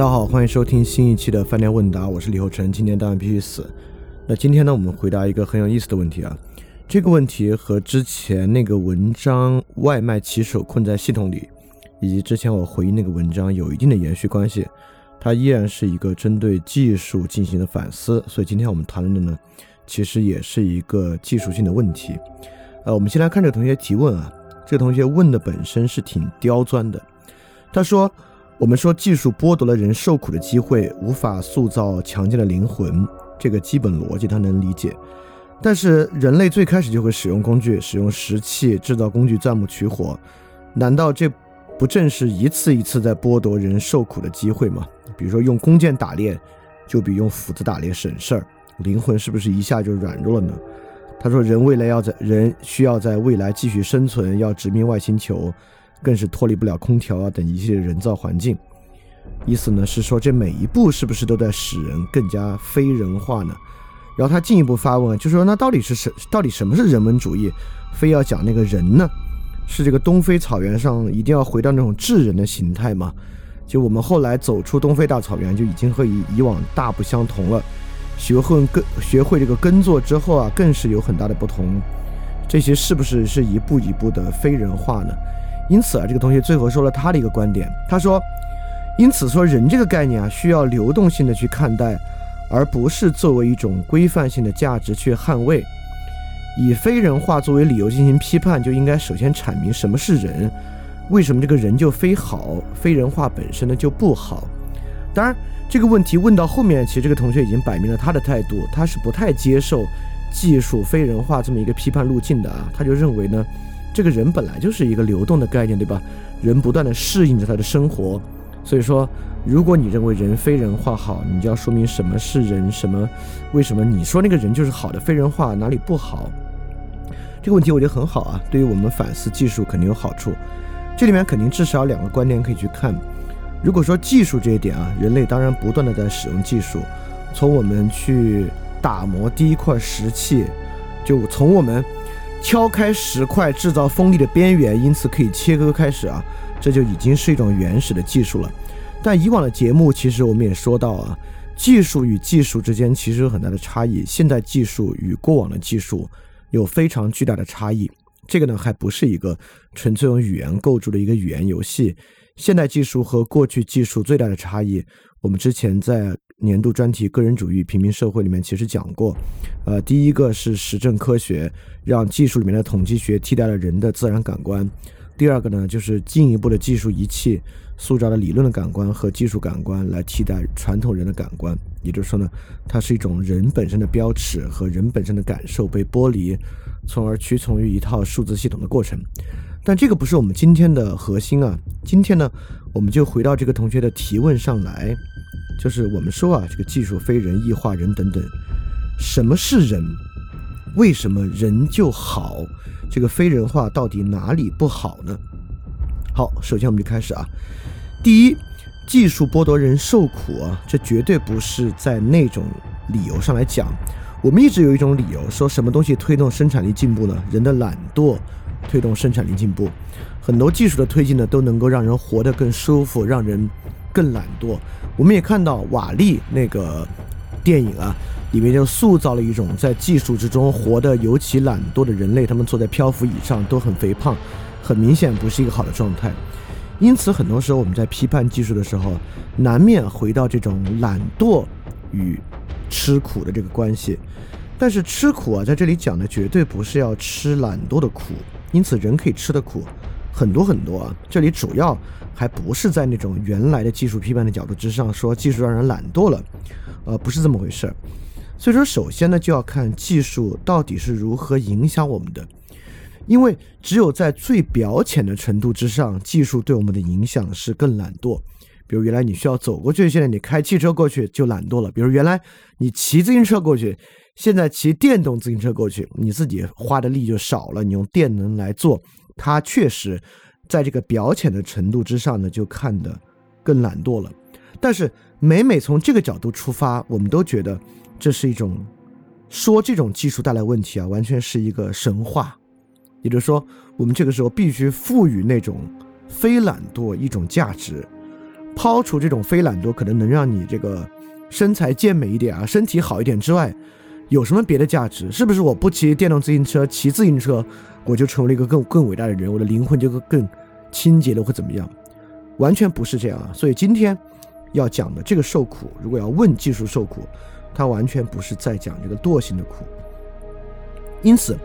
大家好，欢迎收听新一期的饭店问答，我是李厚成。今天当然必须死。那今天呢，我们回答一个很有意思的问题啊。这个问题和之前那个文章“外卖骑手困在系统里”，以及之前我回应那个文章有一定的延续关系。它依然是一个针对技术进行的反思，所以今天我们谈论的呢，其实也是一个技术性的问题。呃，我们先来看这个同学提问啊。这个同学问的本身是挺刁钻的，他说。我们说技术剥夺了人受苦的机会，无法塑造强健的灵魂，这个基本逻辑他能理解。但是人类最开始就会使用工具，使用石器制造工具，钻木取火，难道这不正是一次一次在剥夺人受苦的机会吗？比如说用弓箭打猎，就比用斧子打猎省事儿，灵魂是不是一下就软弱了呢？他说人未来要在人需要在未来继续生存，要殖民外星球。更是脱离不了空调啊等一系列人造环境。意思呢是说，这每一步是不是都在使人更加非人化呢？然后他进一步发问，就说那到底是什到底什么是人文主义？非要讲那个人呢？是这个东非草原上一定要回到那种智人的形态吗？就我们后来走出东非大草原，就已经和以以往大不相同了。学会耕学会这个耕作之后啊，更是有很大的不同。这些是不是是一步一步的非人化呢？因此啊，这个同学最后说了他的一个观点，他说：“因此说人这个概念啊，需要流动性的去看待，而不是作为一种规范性的价值去捍卫。以非人化作为理由进行批判，就应该首先阐明什么是人，为什么这个人就非好，非人化本身呢就不好。当然，这个问题问到后面，其实这个同学已经摆明了他的态度，他是不太接受技术非人化这么一个批判路径的啊，他就认为呢。”这个人本来就是一个流动的概念，对吧？人不断的适应着他的生活，所以说，如果你认为人非人化好，你就要说明什么是人，什么为什么你说那个人就是好的，非人化哪里不好？这个问题我觉得很好啊，对于我们反思技术肯定有好处。这里面肯定至少两个观点可以去看。如果说技术这一点啊，人类当然不断的在使用技术，从我们去打磨第一块石器，就从我们。敲开石块制造锋利的边缘，因此可以切割开始啊，这就已经是一种原始的技术了。但以往的节目其实我们也说到啊，技术与技术之间其实有很大的差异。现代技术与过往的技术有非常巨大的差异。这个呢还不是一个纯粹用语言构筑的一个语言游戏。现代技术和过去技术最大的差异，我们之前在。年度专题个人主义平民社会里面其实讲过，呃，第一个是实证科学，让技术里面的统计学替代了人的自然感官；第二个呢，就是进一步的技术仪器塑造了理论的感官和技术感官来替代传统人的感官。也就是说呢，它是一种人本身的标尺和人本身的感受被剥离，从而屈从于一套数字系统的过程。但这个不是我们今天的核心啊！今天呢，我们就回到这个同学的提问上来。就是我们说啊，这个技术非人、异化人等等，什么是人？为什么人就好？这个非人化到底哪里不好呢？好，首先我们就开始啊。第一，技术剥夺人受苦啊，这绝对不是在那种理由上来讲。我们一直有一种理由，说什么东西推动生产力进步呢？人的懒惰推动生产力进步。很多技术的推进呢，都能够让人活得更舒服，让人。更懒惰，我们也看到瓦力那个电影啊，里面就塑造了一种在技术之中活得尤其懒惰的人类，他们坐在漂浮椅上都很肥胖，很明显不是一个好的状态。因此，很多时候我们在批判技术的时候，难免回到这种懒惰与吃苦的这个关系。但是吃苦啊，在这里讲的绝对不是要吃懒惰的苦，因此人可以吃的苦很多很多啊。这里主要还不是在那种原来的技术批判的角度之上说技术让人懒惰了，呃，不是这么回事儿。所以说，首先呢，就要看技术到底是如何影响我们的，因为只有在最表浅的程度之上，技术对我们的影响是更懒惰。比如原来你需要走过去，现在你开汽车过去就懒惰了。比如原来你骑自行车过去，现在骑电动自行车过去，你自己花的力就少了，你用电能来做，他确实在这个表浅的程度之上呢，就看得更懒惰了。但是每每从这个角度出发，我们都觉得。这是一种说这种技术带来问题啊，完全是一个神话。也就是说，我们这个时候必须赋予那种非懒惰一种价值，抛除这种非懒惰可能能让你这个身材健美一点啊，身体好一点之外，有什么别的价值？是不是我不骑电动自行车，骑自行车我就成为了一个更更伟大的人，我的灵魂就会更清洁的，会怎么样？完全不是这样啊！所以今天要讲的这个受苦，如果要问技术受苦。它完全不是在讲这个惰性的苦，因此，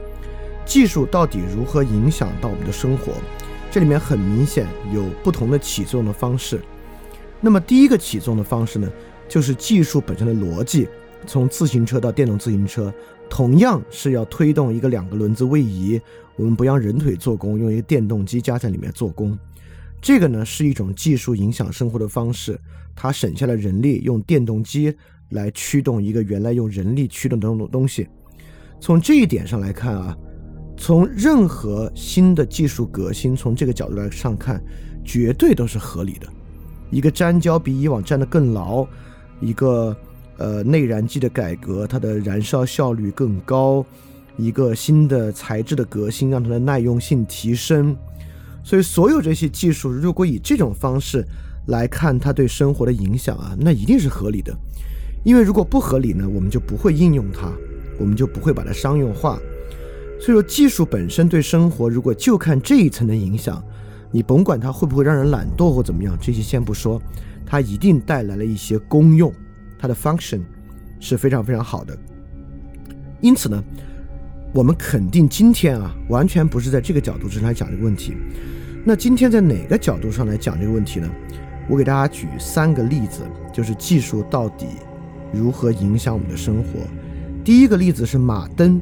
技术到底如何影响到我们的生活？这里面很明显有不同的起作用的方式。那么第一个起作用的方式呢，就是技术本身的逻辑，从自行车到电动自行车，同样是要推动一个两个轮子位移，我们不让人腿做工，用一个电动机加在里面做工。这个呢是一种技术影响生活的方式，它省下了人力，用电动机。来驱动一个原来用人力驱动的东东西，从这一点上来看啊，从任何新的技术革新，从这个角度来上看，绝对都是合理的。一个粘胶比以往粘得更牢，一个呃内燃机的改革，它的燃烧效率更高，一个新的材质的革新，让它的耐用性提升。所以，所有这些技术，如果以这种方式来看它对生活的影响啊，那一定是合理的。因为如果不合理呢，我们就不会应用它，我们就不会把它商用化。所以说，技术本身对生活，如果就看这一层的影响，你甭管它会不会让人懒惰或怎么样，这些先不说，它一定带来了一些功用，它的 function 是非常非常好的。因此呢，我们肯定今天啊，完全不是在这个角度上来讲这个问题。那今天在哪个角度上来讲这个问题呢？我给大家举三个例子，就是技术到底。如何影响我们的生活？第一个例子是马灯，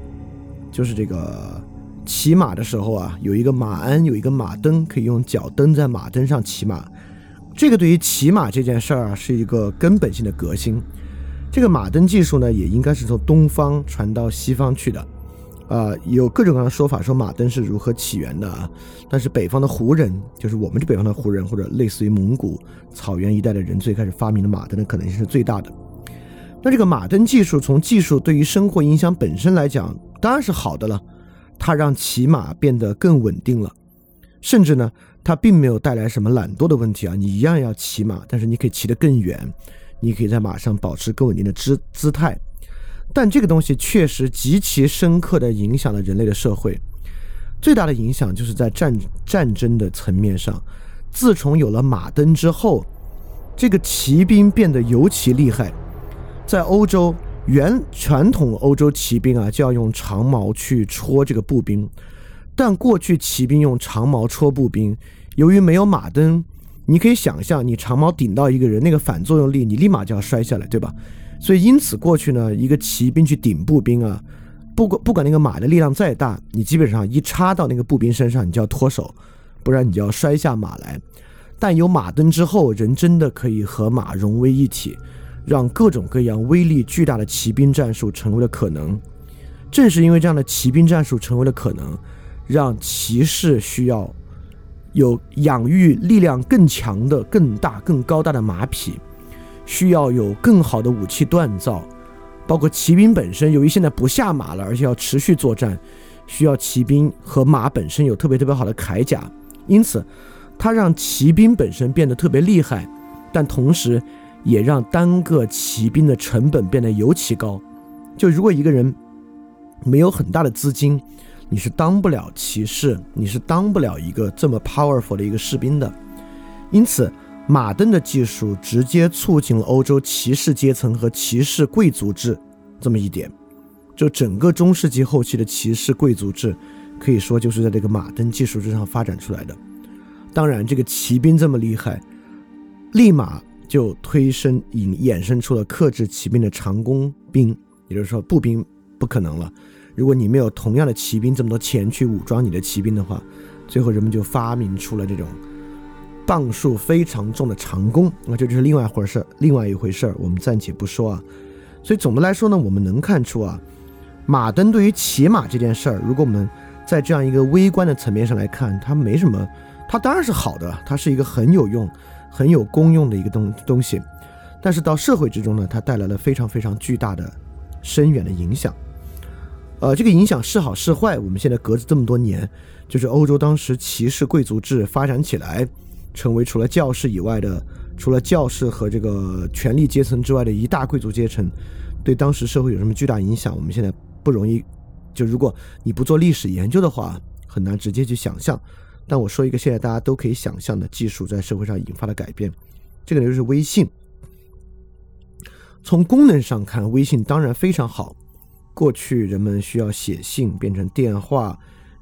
就是这个骑马的时候啊，有一个马鞍，有一个马灯，可以用脚蹬在马灯上骑马。这个对于骑马这件事儿啊，是一个根本性的革新。这个马灯技术呢，也应该是从东方传到西方去的。啊，有各种各样的说法，说马灯是如何起源的啊。但是北方的胡人，就是我们这北方的胡人，或者类似于蒙古草原一带的人，最开始发明的马灯的可能性是最大的。那这个马灯技术，从技术对于生活影响本身来讲，当然是好的了。它让骑马变得更稳定了，甚至呢，它并没有带来什么懒惰的问题啊。你一样要骑马，但是你可以骑得更远，你可以在马上保持更稳定的姿姿态。但这个东西确实极其深刻地影响了人类的社会。最大的影响就是在战战争的层面上，自从有了马灯之后，这个骑兵变得尤其厉害。在欧洲，原传统欧洲骑兵啊，就要用长矛去戳这个步兵。但过去骑兵用长矛戳步兵，由于没有马灯，你可以想象，你长矛顶到一个人，那个反作用力，你立马就要摔下来，对吧？所以因此过去呢，一个骑兵去顶步兵啊，不管不管那个马的力量再大，你基本上一插到那个步兵身上，你就要脱手，不然你就要摔下马来。但有马灯之后，人真的可以和马融为一体。让各种各样威力巨大的骑兵战术成为了可能。正是因为这样的骑兵战术成为了可能，让骑士需要有养育力量更强的、更大、更高大的马匹，需要有更好的武器锻造，包括骑兵本身，由于现在不下马了，而且要持续作战，需要骑兵和马本身有特别特别好的铠甲，因此，它让骑兵本身变得特别厉害，但同时。也让单个骑兵的成本变得尤其高。就如果一个人没有很大的资金，你是当不了骑士，你是当不了一个这么 powerful 的一个士兵的。因此，马镫的技术直接促进了欧洲骑士阶层和骑士贵族制这么一点。就整个中世纪后期的骑士贵族制，可以说就是在这个马镫技术之上发展出来的。当然，这个骑兵这么厉害，立马就推生引衍生出了克制骑兵的长弓兵，也就是说步兵不可能了。如果你没有同样的骑兵这么多钱去武装你的骑兵的话，最后人们就发明出了这种磅数非常重的长弓，那这就是另外一回事儿，另外一回事儿，我们暂且不说啊。所以总的来说呢，我们能看出啊，马镫对于骑马这件事儿，如果我们在这样一个微观的层面上来看，它没什么，它当然是好的，它是一个很有用、很有功用的一个东东西。但是到社会之中呢，它带来了非常非常巨大的、深远的影响。呃，这个影响是好是坏，我们现在隔着这么多年，就是欧洲当时骑士贵族制发展起来，成为除了教士以外的，除了教士和这个权力阶层之外的一大贵族阶层，对当时社会有什么巨大影响？我们现在不容易，就如果你不做历史研究的话，很难直接去想象。但我说一个现在大家都可以想象的技术在社会上引发的改变，这个就是微信。从功能上看，微信当然非常好。过去人们需要写信变成电话，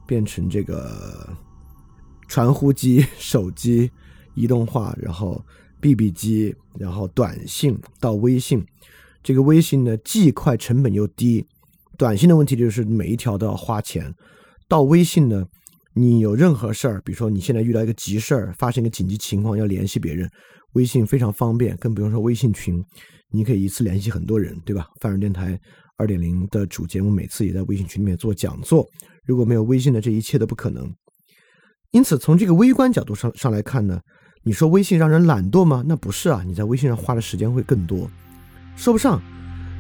变成这个传呼机、手机移动化，然后 BB 机，然后短信到微信。这个微信呢，既快，成本又低。短信的问题就是每一条都要花钱。到微信呢，你有任何事儿，比如说你现在遇到一个急事儿，发生一个紧急情况要联系别人，微信非常方便。更不用说微信群，你可以一次联系很多人，对吧？范人电台。二点零的主节目每次也在微信群里面做讲座，如果没有微信的这一切都不可能。因此，从这个微观角度上上来看呢，你说微信让人懒惰吗？那不是啊，你在微信上花的时间会更多，说不上。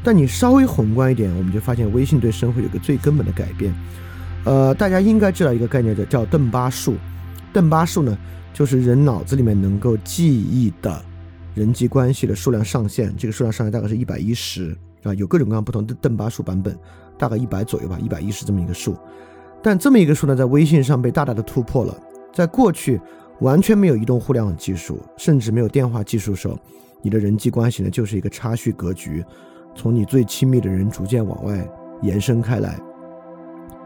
但你稍微宏观一点，我们就发现微信对生活有个最根本的改变。呃，大家应该知道一个概念叫叫邓巴数。邓巴数呢，就是人脑子里面能够记忆的人际关系的数量上限，这个数量上限大概是一百一十。啊，有各种各样不同的邓巴数版本，大概一百左右吧，一百一十这么一个数。但这么一个数呢，在微信上被大大的突破了。在过去完全没有移动互联网技术，甚至没有电话技术的时候，你的人际关系呢就是一个差序格局，从你最亲密的人逐渐往外延伸开来。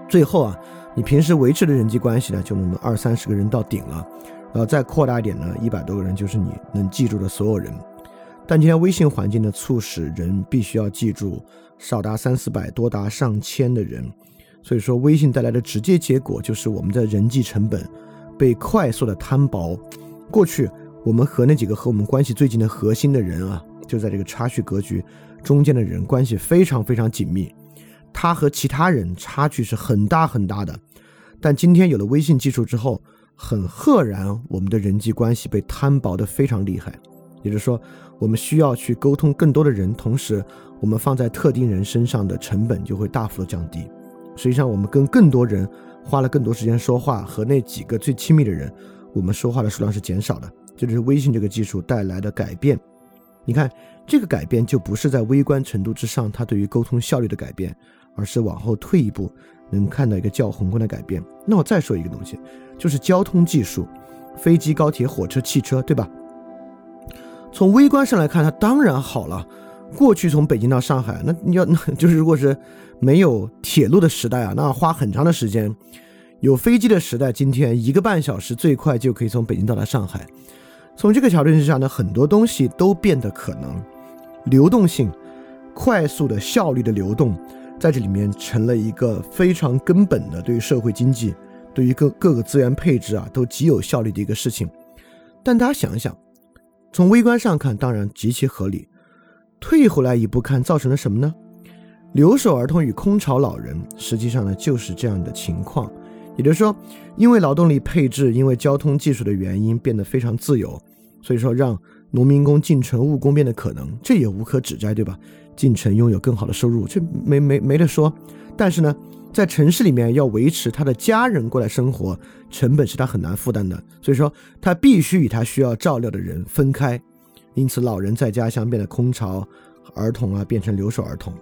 最后啊，你平时维持的人际关系呢，就那么二三十个人到顶了，然后再扩大一点呢，一百多个人就是你能记住的所有人。但今天微信环境呢，促使人必须要记住少达三四百，多达上千的人，所以说微信带来的直接结果就是我们的人际成本被快速的摊薄。过去我们和那几个和我们关系最近的核心的人啊，就在这个差序格局中间的人关系非常非常紧密，他和其他人差距是很大很大的。但今天有了微信技术之后，很赫然我们的人际关系被摊薄的非常厉害，也就是说。我们需要去沟通更多的人，同时我们放在特定人身上的成本就会大幅的降低。实际上，我们跟更多人花了更多时间说话，和那几个最亲密的人，我们说话的数量是减少的。这就是微信这个技术带来的改变。你看，这个改变就不是在微观程度之上，它对于沟通效率的改变，而是往后退一步，能看到一个较宏观的改变。那我再说一个东西，就是交通技术，飞机、高铁、火车、汽车，对吧？从微观上来看，它当然好了。过去从北京到上海，那你要 就是如果是没有铁路的时代啊，那花很长的时间；有飞机的时代，今天一个半小时最快就可以从北京到达上海。从这个角度之下呢，很多东西都变得可能，流动性、快速的效率的流动，在这里面成了一个非常根本的对于社会经济、对于各各个资源配置啊都极有效率的一个事情。但大家想一想。从微观上看，当然极其合理。退回来一步看，造成了什么呢？留守儿童与空巢老人，实际上呢就是这样的情况。也就是说，因为劳动力配置，因为交通技术的原因变得非常自由，所以说让农民工进城务工变得可能，这也无可指摘，对吧？进城拥有更好的收入，这没没没得说。但是呢？在城市里面要维持他的家人过来生活，成本是他很难负担的，所以说他必须与他需要照料的人分开，因此老人在家乡变得空巢，儿童啊变成留守儿童，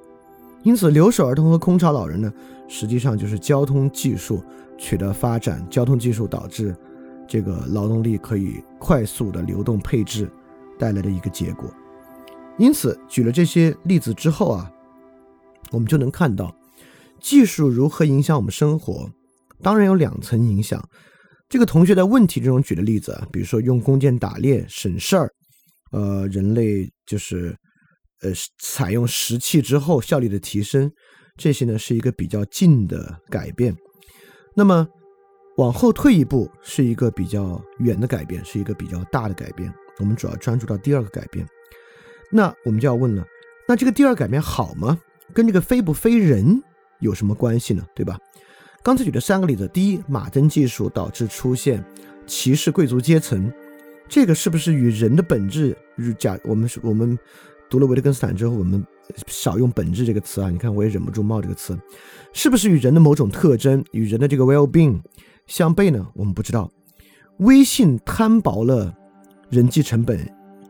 因此留守儿童和空巢老人呢，实际上就是交通技术取得发展，交通技术导致这个劳动力可以快速的流动配置带来的一个结果。因此举了这些例子之后啊，我们就能看到。技术如何影响我们生活？当然有两层影响。这个同学在问题之中举的例子啊，比如说用弓箭打猎省事儿，呃，人类就是呃采用石器之后效率的提升，这些呢是一个比较近的改变。那么往后退一步，是一个比较远的改变，是一个比较大的改变。我们主要专注到第二个改变。那我们就要问了，那这个第二改变好吗？跟这个非不非人有什么关系呢？对吧？刚才举的三个例子，第一，马灯技术导致出现歧视贵族阶层，这个是不是与人的本质？假我们是我们读了维特根斯坦之后，我们少用“本质”这个词啊。你看，我也忍不住冒这个词，是不是与人的某种特征、与人的这个 well-being 相悖呢？我们不知道。微信摊薄了人际成本，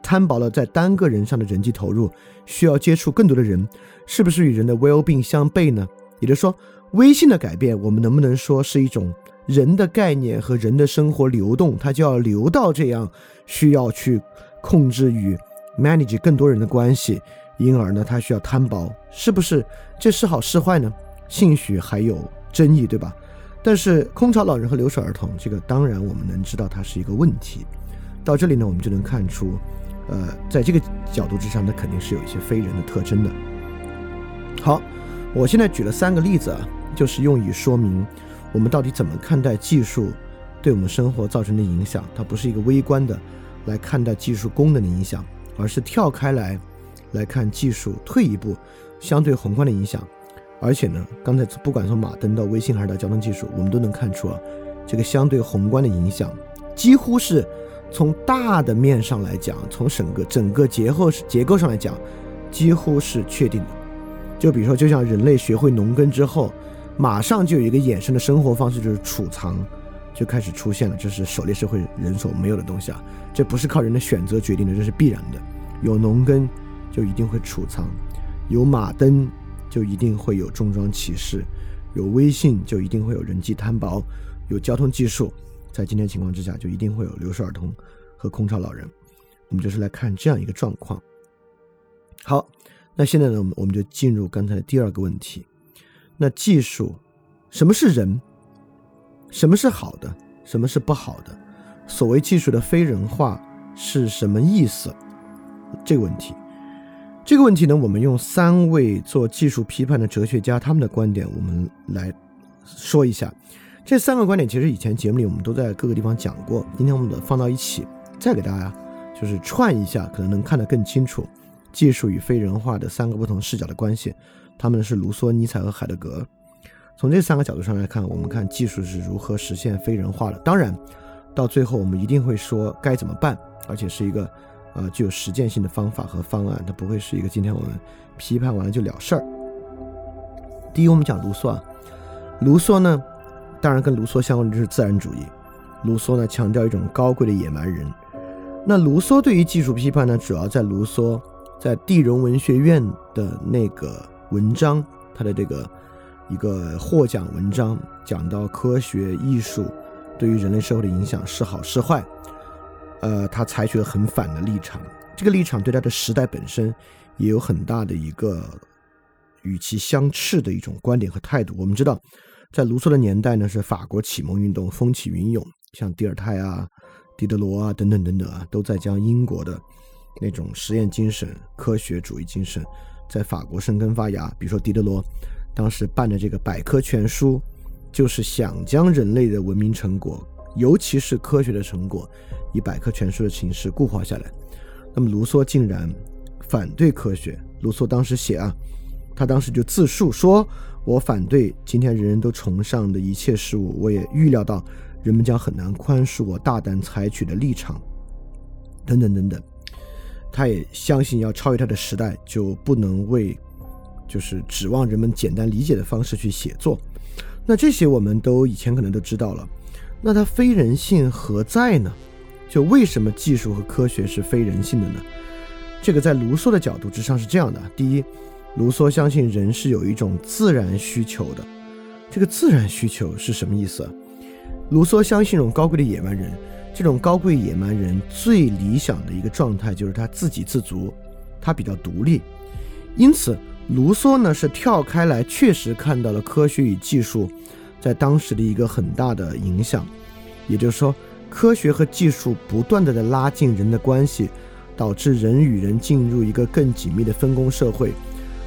摊薄了在单个人上的人际投入，需要接触更多的人，是不是与人的 well-being 相悖呢？也就是说。微信的改变，我们能不能说是一种人的概念和人的生活流动？它就要流到这样，需要去控制与 manage 更多人的关系，因而呢，它需要摊薄，是不是？这是好是坏呢？兴许还有争议，对吧？但是空巢老人和留守儿童，这个当然我们能知道它是一个问题。到这里呢，我们就能看出，呃，在这个角度之上，它肯定是有一些非人的特征的。好，我现在举了三个例子啊。就是用以说明我们到底怎么看待技术对我们生活造成的影响。它不是一个微观的来看待技术功能的影响，而是跳开来来看技术退一步相对宏观的影响。而且呢，刚才不管从马灯到微信还是到交通技术，我们都能看出啊，这个相对宏观的影响几乎是从大的面上来讲，从整个整个结构结构上来讲，几乎是确定的。就比如说，就像人类学会农耕之后。马上就有一个衍生的生活方式，就是储藏，就开始出现了。这是狩猎社会人所没有的东西啊，这不是靠人的选择决定的，这是必然的。有农耕，就一定会储藏；有马灯，就一定会有重装骑士；有微信，就一定会有人际摊薄；有交通技术，在今天情况之下，就一定会有留守儿童和空巢老人。我们就是来看这样一个状况。好，那现在呢，我们我们就进入刚才的第二个问题。那技术，什么是人？什么是好的？什么是不好的？所谓技术的非人化是什么意思？这个问题，这个问题呢，我们用三位做技术批判的哲学家他们的观点，我们来说一下。这三个观点其实以前节目里我们都在各个地方讲过，今天我们的放到一起，再给大家就是串一下，可能能看得更清楚技术与非人化的三个不同视角的关系。他们是卢梭、尼采和海德格尔。从这三个角度上来看，我们看技术是如何实现非人化的。当然，到最后我们一定会说该怎么办，而且是一个呃具有实践性的方法和方案。它不会是一个今天我们批判完了就了事儿。第一，我们讲卢梭啊，卢梭呢，当然跟卢梭相关的就是自然主义。卢梭呢强调一种高贵的野蛮人。那卢梭对于技术批判呢，主要在卢梭在地荣文学院的那个。文章，他的这个一个获奖文章，讲到科学艺术对于人类社会的影响是好是坏，呃，他采取了很反的立场。这个立场对他的时代本身也有很大的一个与其相斥的一种观点和态度。我们知道，在卢梭的年代呢，是法国启蒙运动风起云涌，像蒂尔泰啊、狄德罗啊等等等等啊，都在将英国的那种实验精神、科学主义精神。在法国生根发芽，比如说狄德罗，当时办的这个百科全书，就是想将人类的文明成果，尤其是科学的成果，以百科全书的形式固化下来。那么卢梭竟然反对科学。卢梭当时写啊，他当时就自述说：“我反对今天人人都崇尚的一切事物，我也预料到人们将很难宽恕我大胆采取的立场。”等等等等。他也相信，要超越他的时代，就不能为就是指望人们简单理解的方式去写作。那这些我们都以前可能都知道了。那它非人性何在呢？就为什么技术和科学是非人性的呢？这个在卢梭的角度之上是这样的：第一，卢梭相信人是有一种自然需求的。这个自然需求是什么意思？卢梭相信一种高贵的野蛮人。这种高贵野蛮人最理想的一个状态就是他自给自足，他比较独立。因此，卢梭呢是跳开来，确实看到了科学与技术在当时的一个很大的影响。也就是说，科学和技术不断的在拉近人的关系，导致人与人进入一个更紧密的分工社会。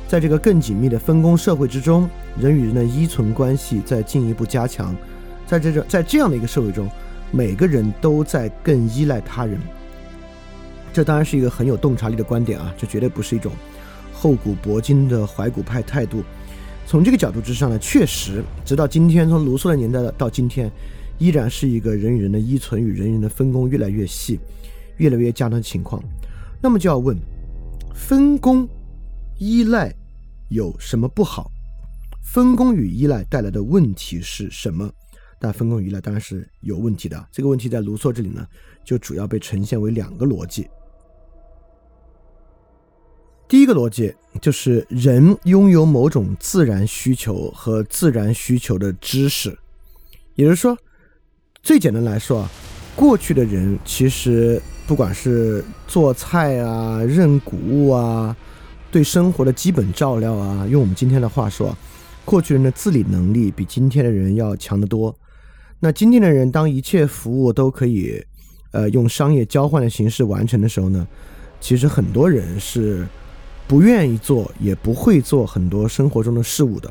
在这个更紧密的分工社会之中，人与人的依存关系在进一步加强。在这在这样的一个社会中，每个人都在更依赖他人。这当然是一个很有洞察力的观点啊，这绝对不是一种厚古薄今的怀古派态度。从这个角度之上呢，确实，直到今天，从卢梭的年代到今天，依然是一个人与人的依存与人与人的分工越来越细、越来越加的情况。那么就要问，分工依赖有什么不好？分工与依赖带来的问题是什么？但分工依赖当然是有问题的。这个问题在卢梭这里呢，就主要被呈现为两个逻辑。第一个逻辑就是人拥有某种自然需求和自然需求的知识，也就是说，最简单来说啊，过去的人其实不管是做菜啊、认谷物啊、对生活的基本照料啊，用我们今天的话说，过去人的自理能力比今天的人要强得多。那今天的人，当一切服务都可以，呃，用商业交换的形式完成的时候呢，其实很多人是。不愿意做，也不会做很多生活中的事物的。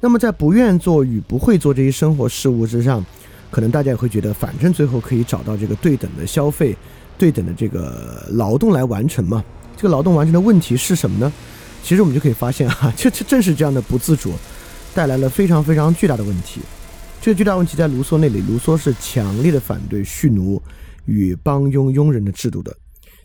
那么，在不愿做与不会做这些生活事物之上，可能大家也会觉得，反正最后可以找到这个对等的消费、对等的这个劳动来完成嘛。这个劳动完成的问题是什么呢？其实我们就可以发现啊，这这正是这样的不自主，带来了非常非常巨大的问题。这个巨大问题在卢梭那里，卢梭是强烈的反对蓄奴与帮佣佣人的制度的。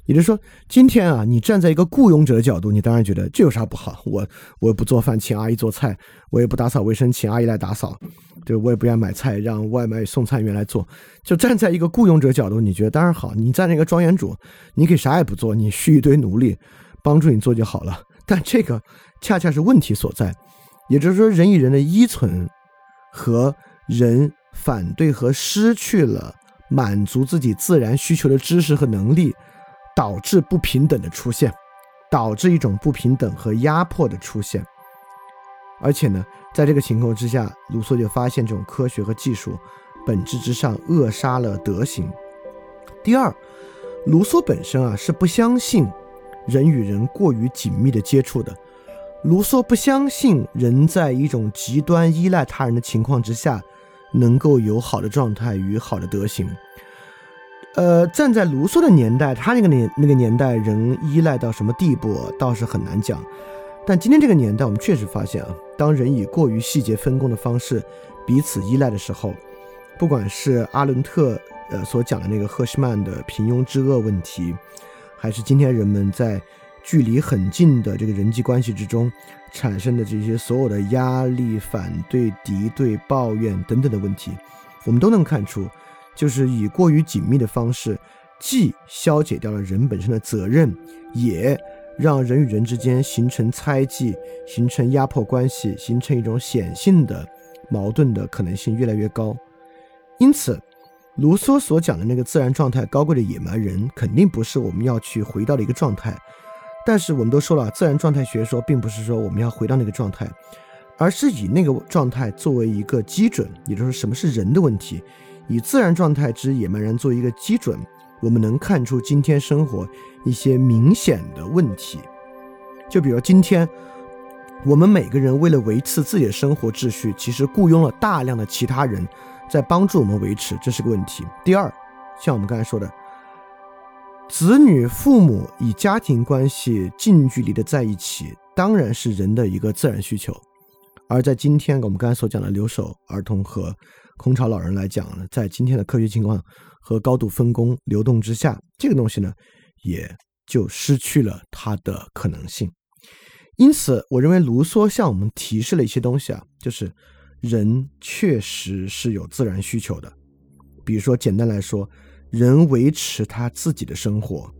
也就是说，今天啊，你站在一个雇佣者的角度，你当然觉得这有啥不好？我我也不做饭，请阿姨做菜；我也不打扫卫生，请阿姨来打扫。对，我也不愿买菜，让外卖送餐员来做。就站在一个雇佣者角度，你觉得当然好。你站在一个庄园主，你可以啥也不做，你蓄一堆奴隶帮助你做就好了。但这个恰恰是问题所在。也就是说，人与人的依存和人反对和失去了满足自己自然需求的知识和能力。导致不平等的出现，导致一种不平等和压迫的出现。而且呢，在这个情况之下，卢梭就发现这种科学和技术本质之上扼杀了德行。第二，卢梭本身啊是不相信人与人过于紧密的接触的。卢梭不相信人在一种极端依赖他人的情况之下能够有好的状态与好的德行。呃，站在卢梭的年代，他那个年那个年代人依赖到什么地步，倒是很难讲。但今天这个年代，我们确实发现啊，当人以过于细节分工的方式彼此依赖的时候，不管是阿伦特呃所讲的那个赫胥曼的平庸之恶问题，还是今天人们在距离很近的这个人际关系之中产生的这些所有的压力、反对、敌对、抱怨等等的问题，我们都能看出。就是以过于紧密的方式，既消解掉了人本身的责任，也让人与人之间形成猜忌、形成压迫关系、形成一种显性的矛盾的可能性越来越高。因此，卢梭所讲的那个自然状态高贵的野蛮人，肯定不是我们要去回到的一个状态。但是我们都说了，自然状态学说并不是说我们要回到那个状态，而是以那个状态作为一个基准，也就是什么是人的问题。以自然状态之野蛮人作为一个基准，我们能看出今天生活一些明显的问题。就比如今天，我们每个人为了维持自己的生活秩序，其实雇佣了大量的其他人在帮助我们维持，这是个问题。第二，像我们刚才说的，子女、父母以家庭关系近距离的在一起，当然是人的一个自然需求。而在今天，我们刚才所讲的留守儿童和空巢老人来讲呢，在今天的科学情况和高度分工流动之下，这个东西呢，也就失去了它的可能性。因此，我认为卢梭向我们提示了一些东西啊，就是人确实是有自然需求的。比如说，简单来说，人维持他自己的生活，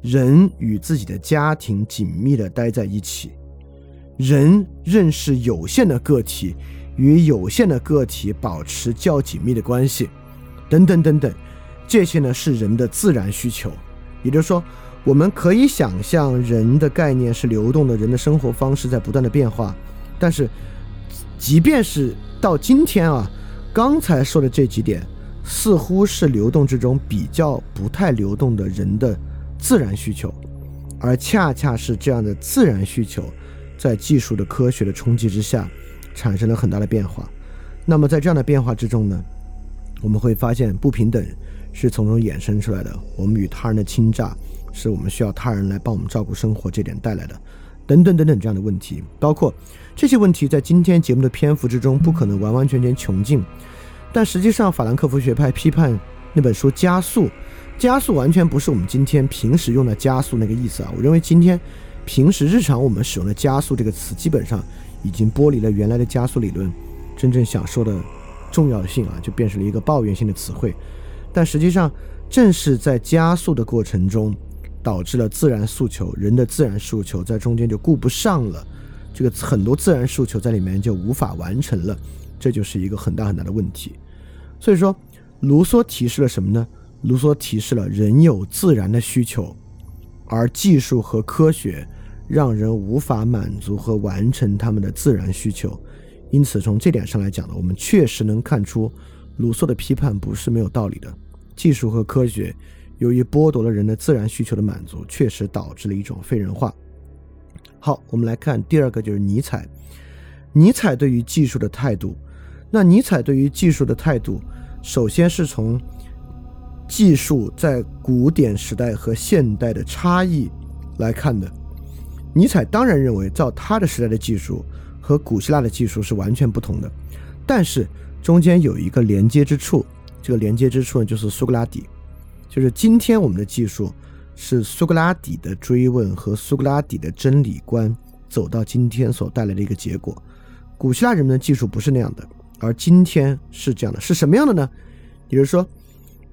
人与自己的家庭紧密的待在一起，人认识有限的个体。与有限的个体保持较紧密的关系，等等等等，这些呢是人的自然需求。也就是说，我们可以想象人的概念是流动的，人的生活方式在不断的变化。但是，即便是到今天啊，刚才说的这几点，似乎是流动之中比较不太流动的人的自然需求，而恰恰是这样的自然需求，在技术的科学的冲击之下，产生了很大的变化。那么在这样的变化之中呢，我们会发现不平等是从中衍生出来的，我们与他人的倾轧。是我们需要他人来帮我们照顾生活这点带来的，等等等等这样的问题，包括这些问题在今天节目的篇幅之中不可能完完全全穷尽，但实际上法兰克福学派批判那本书《加速》，加速完全不是我们今天平时用的加速那个意思啊！我认为今天平时日常我们使用的加速这个词，基本上已经剥离了原来的加速理论真正想说的重要性啊，就变成了一个抱怨性的词汇。但实际上，正是在加速的过程中。导致了自然诉求，人的自然诉求在中间就顾不上了，这个很多自然诉求在里面就无法完成了，这就是一个很大很大的问题。所以说，卢梭提示了什么呢？卢梭提示了人有自然的需求，而技术和科学让人无法满足和完成他们的自然需求。因此，从这点上来讲呢，我们确实能看出卢梭的批判不是没有道理的。技术和科学。由于剥夺了人的自然需求的满足，确实导致了一种废人化。好，我们来看第二个，就是尼采。尼采对于技术的态度，那尼采对于技术的态度，首先是从技术在古典时代和现代的差异来看的。尼采当然认为，照他的时代的技术和古希腊的技术是完全不同的，但是中间有一个连接之处，这个连接之处呢，就是苏格拉底。就是今天我们的技术是苏格拉底的追问和苏格拉底的真理观走到今天所带来的一个结果。古希腊人们的技术不是那样的，而今天是这样的，是什么样的呢？也就是说，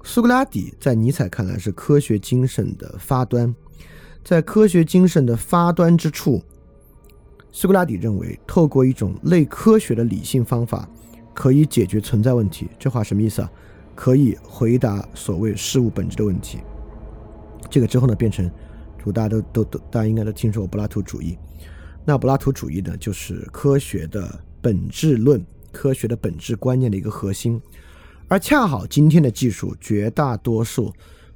苏格拉底在尼采看来是科学精神的发端，在科学精神的发端之处，苏格拉底认为透过一种类科学的理性方法可以解决存在问题。这话什么意思啊？可以回答所谓事物本质的问题。这个之后呢，变成，大家都都都，大家应该都听说过柏拉图主义。那柏拉图主义呢，就是科学的本质论、科学的本质观念的一个核心。而恰好今天的技术，绝大多数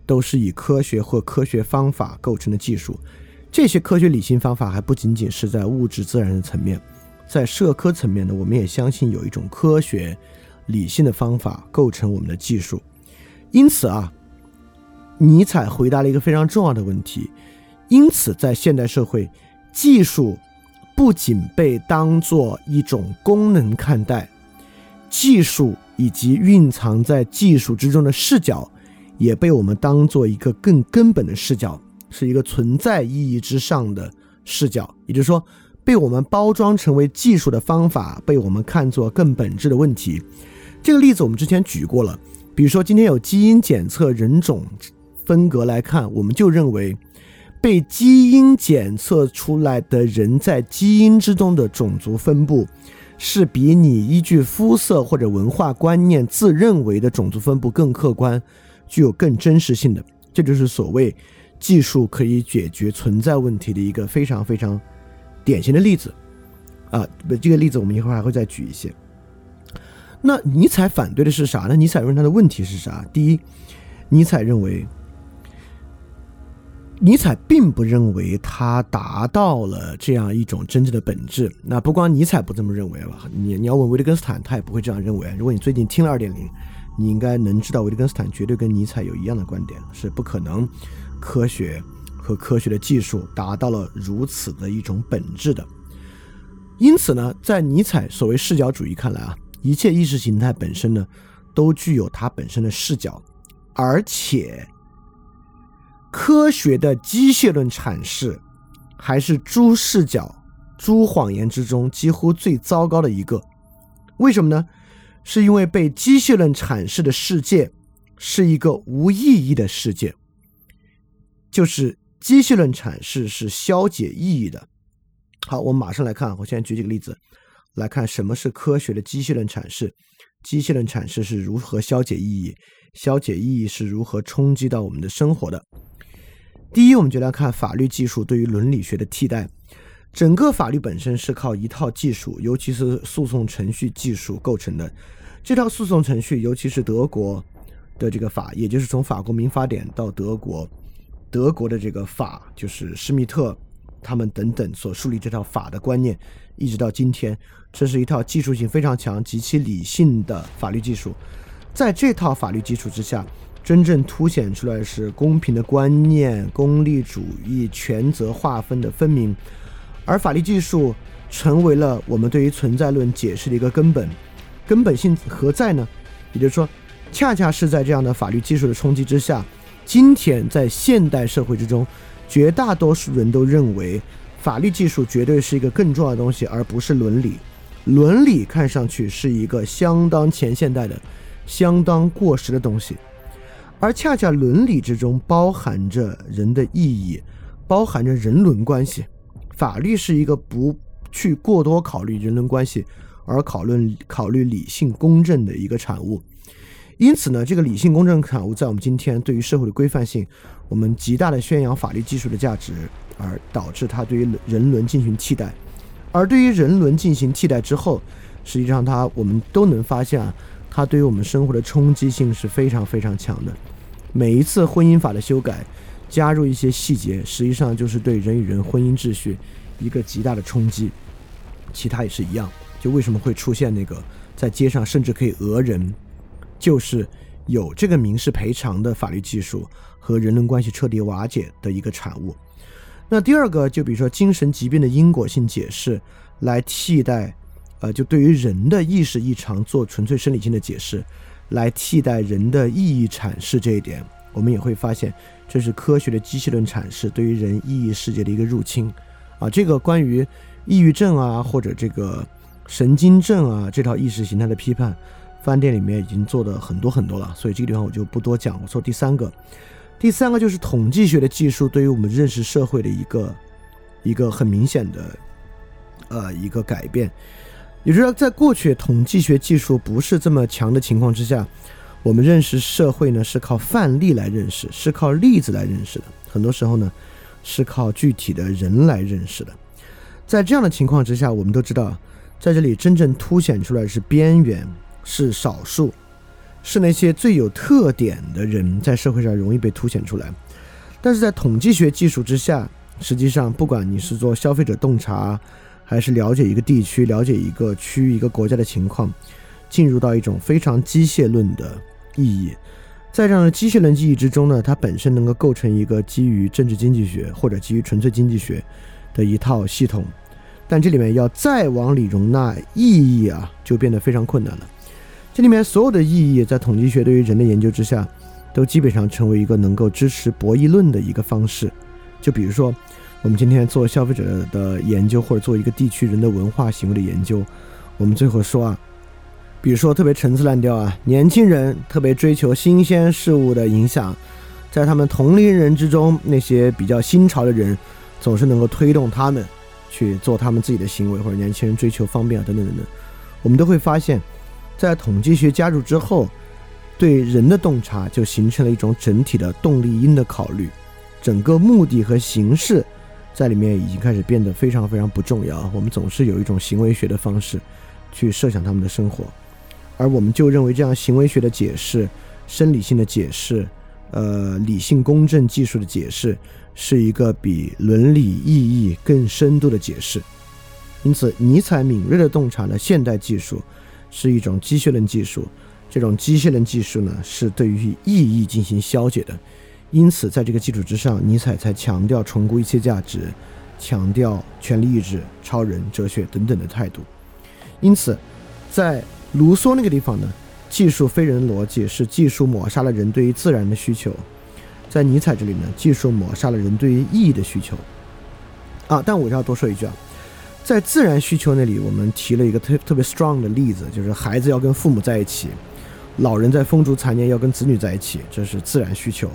都是以科学或科学方法构成的技术。这些科学理性方法还不仅仅是在物质自然的层面，在社科层面呢，我们也相信有一种科学。理性的方法构成我们的技术，因此啊，尼采回答了一个非常重要的问题。因此，在现代社会，技术不仅被当作一种功能看待，技术以及蕴藏在技术之中的视角，也被我们当做一个更根本的视角，是一个存在意义之上的视角。也就是说，被我们包装成为技术的方法，被我们看作更本质的问题。这个例子我们之前举过了，比如说今天有基因检测人种分隔来看，我们就认为被基因检测出来的人在基因之中的种族分布，是比你依据肤色或者文化观念自认为的种族分布更客观，具有更真实性的。这就是所谓技术可以解决存在问题的一个非常非常典型的例子啊！这个例子我们一会儿还会再举一些。那尼采反对的是啥呢？尼采认为他的问题是啥？第一，尼采认为，尼采并不认为他达到了这样一种真正的本质。那不光尼采不这么认为吧？你你要问维特根斯坦，他也不会这样认为。如果你最近听了二点零，你应该能知道维特根斯坦绝对跟尼采有一样的观点，是不可能科学和科学的技术达到了如此的一种本质的。因此呢，在尼采所谓视角主义看来啊。一切意识形态本身呢，都具有它本身的视角，而且科学的机械论阐释还是诸视角、诸谎言之中几乎最糟糕的一个。为什么呢？是因为被机械论阐释的世界是一个无意义的世界，就是机械论阐释是消解意义的。好，我们马上来看，我现在举几个例子。来看什么是科学的机械论阐释，机械论阐释是如何消解意义，消解意义是如何冲击到我们的生活的。第一，我们就来看法律技术对于伦理学的替代。整个法律本身是靠一套技术，尤其是诉讼程序技术构成的。这套诉讼程序，尤其是德国的这个法，也就是从法国民法典到德国，德国的这个法，就是施密特他们等等所树立这套法的观念，一直到今天，这是一套技术性非常强、极其理性的法律技术。在这套法律基础之下，真正凸显出来是公平的观念、功利主义、权责划分的分明。而法律技术成为了我们对于存在论解释的一个根本，根本性何在呢？也就是说，恰恰是在这样的法律技术的冲击之下，今天在现代社会之中，绝大多数人都认为法律技术绝对是一个更重要的东西，而不是伦理。伦理看上去是一个相当前现代的、相当过时的东西，而恰恰伦理之中包含着人的意义，包含着人伦关系。法律是一个不去过多考虑人伦关系，而考论考虑理性公正的一个产物。因此呢，这个理性公正产物在我们今天对于社会的规范性，我们极大的宣扬法律技术的价值，而导致它对于人伦进行替代。而对于人伦进行替代之后，实际上它我们都能发现啊，它对于我们生活的冲击性是非常非常强的。每一次婚姻法的修改。加入一些细节，实际上就是对人与人婚姻秩序一个极大的冲击。其他也是一样，就为什么会出现那个在街上甚至可以讹人，就是有这个民事赔偿的法律技术和人伦关系彻底瓦解的一个产物。那第二个，就比如说精神疾病的因果性解释，来替代，呃，就对于人的意识异常做纯粹生理性的解释，来替代人的意义阐释这一点。我们也会发现，这是科学的机器论阐释对于人意义世界的一个入侵，啊，这个关于抑郁症啊或者这个神经症啊这套意识形态的批判，饭店里面已经做的很多很多了，所以这个地方我就不多讲。我说第三个，第三个就是统计学的技术对于我们认识社会的一个一个很明显的呃一个改变，也就是说，在过去统计学技术不是这么强的情况之下。我们认识社会呢，是靠范例来认识，是靠例子来认识的。很多时候呢，是靠具体的人来认识的。在这样的情况之下，我们都知道，在这里真正凸显出来是边缘，是少数，是那些最有特点的人在社会上容易被凸显出来。但是在统计学技术之下，实际上不管你是做消费者洞察，还是了解一个地区、了解一个区域、一个国家的情况，进入到一种非常机械论的。意义，在这样的机械论意义之中呢，它本身能够构成一个基于政治经济学或者基于纯粹经济学的一套系统，但这里面要再往里容纳意义啊，就变得非常困难了。这里面所有的意义，在统计学对于人的研究之下，都基本上成为一个能够支持博弈论的一个方式。就比如说，我们今天做消费者的研究，或者做一个地区人的文化行为的研究，我们最后说啊。比如说特别陈词滥调啊，年轻人特别追求新鲜事物的影响，在他们同龄人之中，那些比较新潮的人，总是能够推动他们去做他们自己的行为，或者年轻人追求方便啊等等等等。我们都会发现，在统计学加入之后，对人的洞察就形成了一种整体的动力因的考虑，整个目的和形式在里面已经开始变得非常非常不重要。我们总是有一种行为学的方式去设想他们的生活。而我们就认为，这样行为学的解释、生理性的解释、呃理性公正技术的解释，是一个比伦理意义更深度的解释。因此，尼采敏锐的洞察了，现代技术是一种机械论技术。这种机械论技术呢，是对于意义进行消解的。因此，在这个基础之上，尼采才强调重估一切价值，强调权力意志、超人、哲学等等的态度。因此，在卢梭那个地方呢，技术非人逻辑是技术抹杀了人对于自然的需求，在尼采这里呢，技术抹杀了人对于意义的需求。啊，但我要多说一句啊，在自然需求那里，我们提了一个特特别 strong 的例子，就是孩子要跟父母在一起，老人在风烛残年要跟子女在一起，这是自然需求。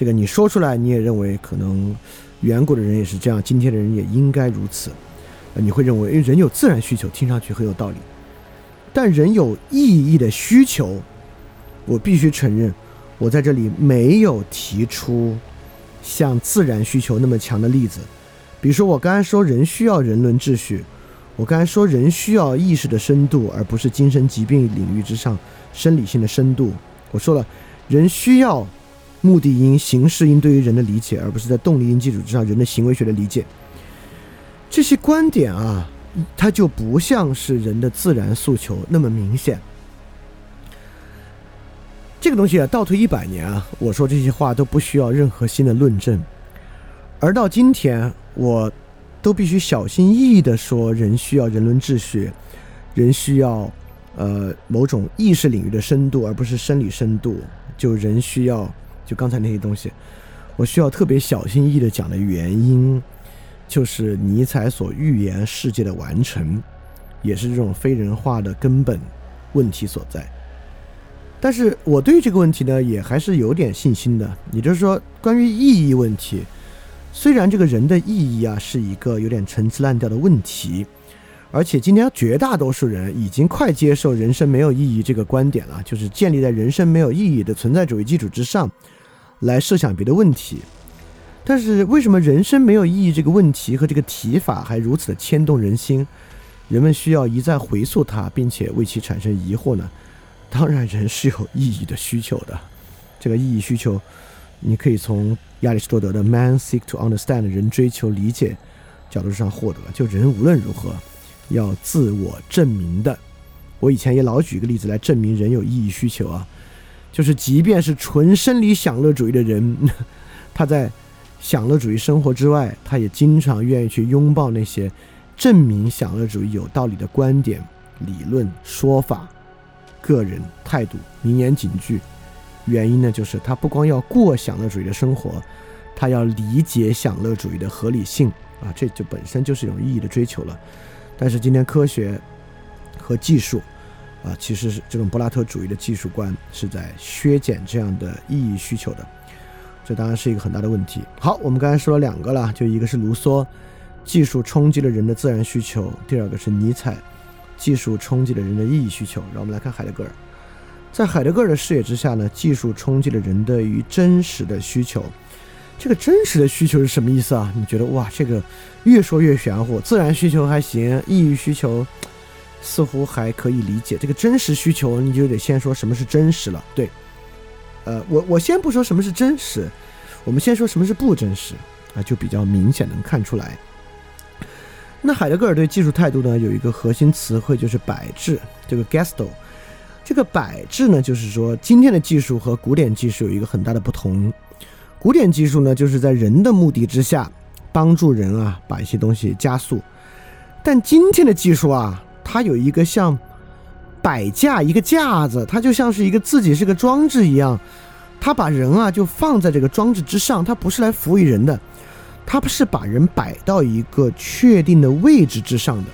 这个你说出来，你也认为可能远古的人也是这样，今天的人也应该如此。你会认为，人有自然需求，听上去很有道理。但人有意义的需求，我必须承认，我在这里没有提出像自然需求那么强的例子。比如说我刚才说人需要人伦秩序，我刚才说人需要意识的深度，而不是精神疾病领域之上生理性的深度。我说了，人需要目的因、形式因对于人的理解，而不是在动力因基础之上人的行为学的理解。这些观点啊，它就不像是人的自然诉求那么明显。这个东西啊，倒退一百年啊，我说这些话都不需要任何新的论证，而到今天，我都必须小心翼翼地说，人需要人伦秩序，人需要呃某种意识领域的深度，而不是生理深度。就人需要，就刚才那些东西，我需要特别小心翼翼地讲的原因，就是尼采所预言世界的完成，也是这种非人化的根本问题所在。但是我对这个问题呢，也还是有点信心的。也就是说，关于意义问题，虽然这个人的意义啊是一个有点陈词滥调的问题，而且今天绝大多数人已经快接受人生没有意义这个观点了，就是建立在人生没有意义的存在主义基础之上，来设想别的问题。但是为什么人生没有意义这个问题和这个提法还如此的牵动人心？人们需要一再回溯它，并且为其产生疑惑呢？当然，人是有意义的需求的。这个意义需求，你可以从亚里士多德的 “man seek to understand” 人追求理解角度上获得。就人无论如何要自我证明的。我以前也老举一个例子来证明人有意义需求啊，就是即便是纯生理享乐主义的人，他在享乐主义生活之外，他也经常愿意去拥抱那些证明享乐主义有道理的观点、理论、说法。个人态度、名言警句，原因呢，就是他不光要过享乐主义的生活，他要理解享乐主义的合理性啊，这就本身就是一种意义的追求了。但是今天科学和技术啊，其实是这种柏拉图主义的技术观是在削减这样的意义需求的，这当然是一个很大的问题。好，我们刚才说了两个了，就一个是卢梭，技术冲击了人的自然需求；第二个是尼采。技术冲击了人的意义需求，让我们来看海德格尔。在海德格尔的视野之下呢，技术冲击了人对于真实的需求。这个真实的需求是什么意思啊？你觉得哇，这个越说越玄乎。自然需求还行，意义需求似乎还可以理解。这个真实需求，你就得先说什么是真实了。对，呃，我我先不说什么是真实，我们先说什么是不真实啊，就比较明显能看出来。那海德格尔对技术态度呢，有一个核心词汇就是摆置，这个 gesto。这个摆置呢，就是说今天的技术和古典技术有一个很大的不同。古典技术呢，就是在人的目的之下，帮助人啊把一些东西加速。但今天的技术啊，它有一个像摆架一个架子，它就像是一个自己是个装置一样，它把人啊就放在这个装置之上，它不是来服务于人的。它不是把人摆到一个确定的位置之上的，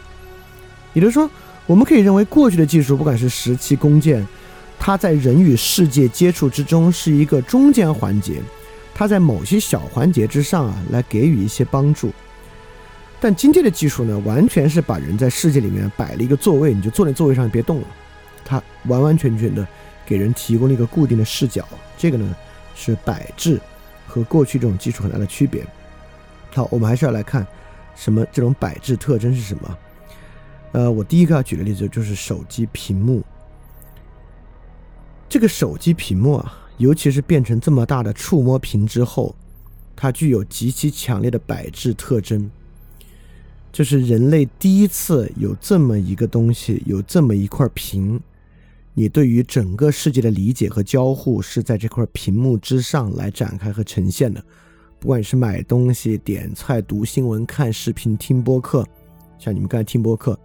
也就是说，我们可以认为过去的技术，不管是石器、弓箭，它在人与世界接触之中是一个中间环节，它在某些小环节之上啊来给予一些帮助。但今天的技术呢，完全是把人在世界里面摆了一个座位，你就坐在座位上别动了，它完完全全的给人提供了一个固定的视角。这个呢是摆置和过去这种技术很大的区别。好，我们还是要来看什么这种摆置特征是什么。呃，我第一个要举的例子就是手机屏幕。这个手机屏幕啊，尤其是变成这么大的触摸屏之后，它具有极其强烈的摆置特征。就是人类第一次有这么一个东西，有这么一块屏，你对于整个世界的理解和交互是在这块屏幕之上来展开和呈现的。不管你是买东西、点菜、读新闻、看视频、听播客，像你们刚才听播客，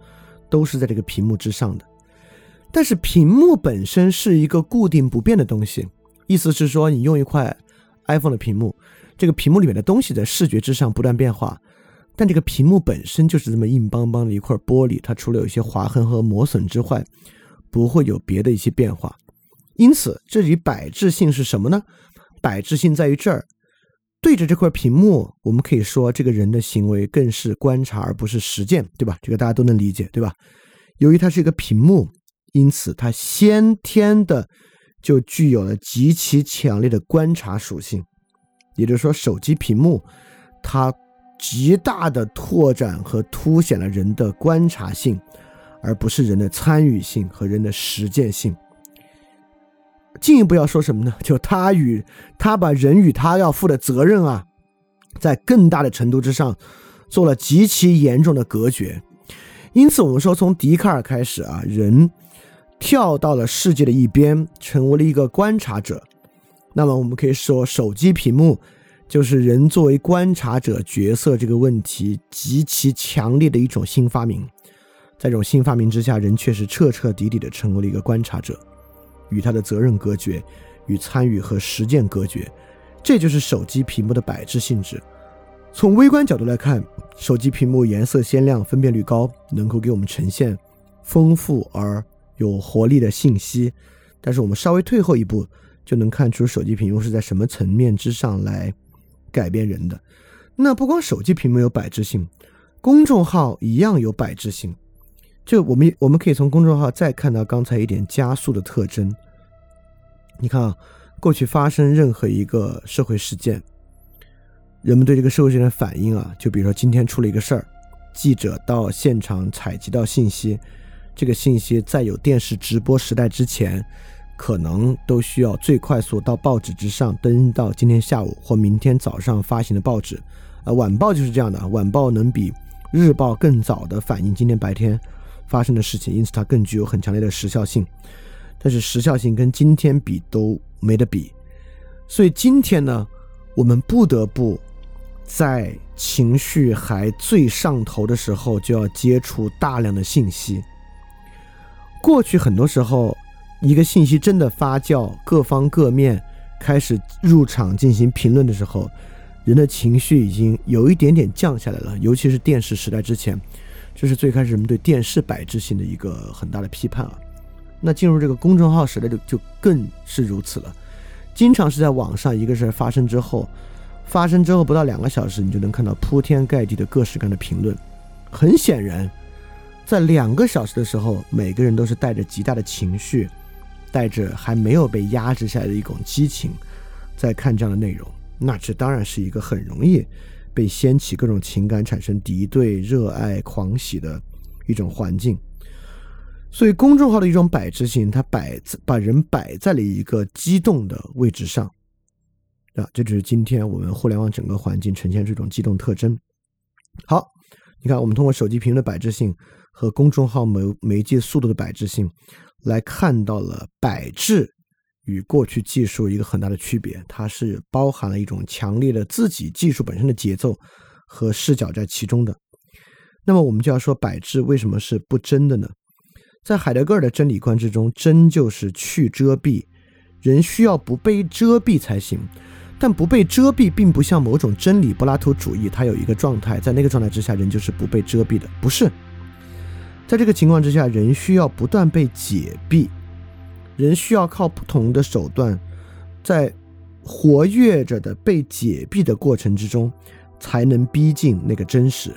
都是在这个屏幕之上的。但是屏幕本身是一个固定不变的东西，意思是说，你用一块 iPhone 的屏幕，这个屏幕里面的东西在视觉之上不断变化，但这个屏幕本身就是这么硬邦邦的一块玻璃，它除了有一些划痕和磨损之外，不会有别的一些变化。因此，这里摆置性是什么呢？摆置性在于这儿。对着这块屏幕，我们可以说这个人的行为更是观察而不是实践，对吧？这个大家都能理解，对吧？由于它是一个屏幕，因此它先天的就具有了极其强烈的观察属性。也就是说，手机屏幕它极大的拓展和凸显了人的观察性，而不是人的参与性和人的实践性。进一步要说什么呢？就他与他把人与他要负的责任啊，在更大的程度之上做了极其严重的隔绝。因此，我们说从笛卡尔开始啊，人跳到了世界的一边，成为了一个观察者。那么，我们可以说，手机屏幕就是人作为观察者角色这个问题极其强烈的一种新发明。在这种新发明之下，人确实彻彻底底的成为了一个观察者。与他的责任隔绝，与参与和实践隔绝，这就是手机屏幕的摆置性质。从微观角度来看，手机屏幕颜色鲜亮，分辨率高，能够给我们呈现丰富而有活力的信息。但是我们稍微退后一步，就能看出手机屏幕是在什么层面之上来改变人的。那不光手机屏幕有摆置性，公众号一样有摆置性。就我们我们可以从公众号再看到刚才一点加速的特征。你看啊，过去发生任何一个社会事件，人们对这个社会事件的反应啊，就比如说今天出了一个事儿，记者到现场采集到信息，这个信息在有电视直播时代之前，可能都需要最快速到报纸之上登到今天下午或明天早上发行的报纸。啊，晚报就是这样的，晚报能比日报更早的反映今天白天。发生的事情，因此它更具有很强烈的时效性，但是时效性跟今天比都没得比，所以今天呢，我们不得不在情绪还最上头的时候就要接触大量的信息。过去很多时候，一个信息真的发酵，各方各面开始入场进行评论的时候，人的情绪已经有一点点降下来了，尤其是电视时代之前。这是最开始人们对电视摆置性的一个很大的批判啊。那进入这个公众号时代就就更是如此了。经常是在网上一个事儿发生之后，发生之后不到两个小时，你就能看到铺天盖地的各式各样的评论。很显然，在两个小时的时候，每个人都是带着极大的情绪，带着还没有被压制下来的一种激情，在看这样的内容。那这当然是一个很容易。被掀起各种情感，产生敌对、热爱、狂喜的一种环境，所以公众号的一种摆置性，它摆把人摆在了一个激动的位置上，啊，这就是今天我们互联网整个环境呈现这种激动特征。好，你看，我们通过手机屏的摆置性和公众号媒媒介速度的摆置性，来看到了摆置。与过去技术一个很大的区别，它是包含了一种强烈的自己技术本身的节奏和视角在其中的。那么我们就要说，摆置为什么是不真的呢？在海德格尔的真理观之中，真就是去遮蔽，人需要不被遮蔽才行。但不被遮蔽，并不像某种真理柏拉图主义，它有一个状态，在那个状态之下，人就是不被遮蔽的，不是。在这个情况之下，人需要不断被解蔽。人需要靠不同的手段，在活跃着的被解闭的过程之中，才能逼近那个真实。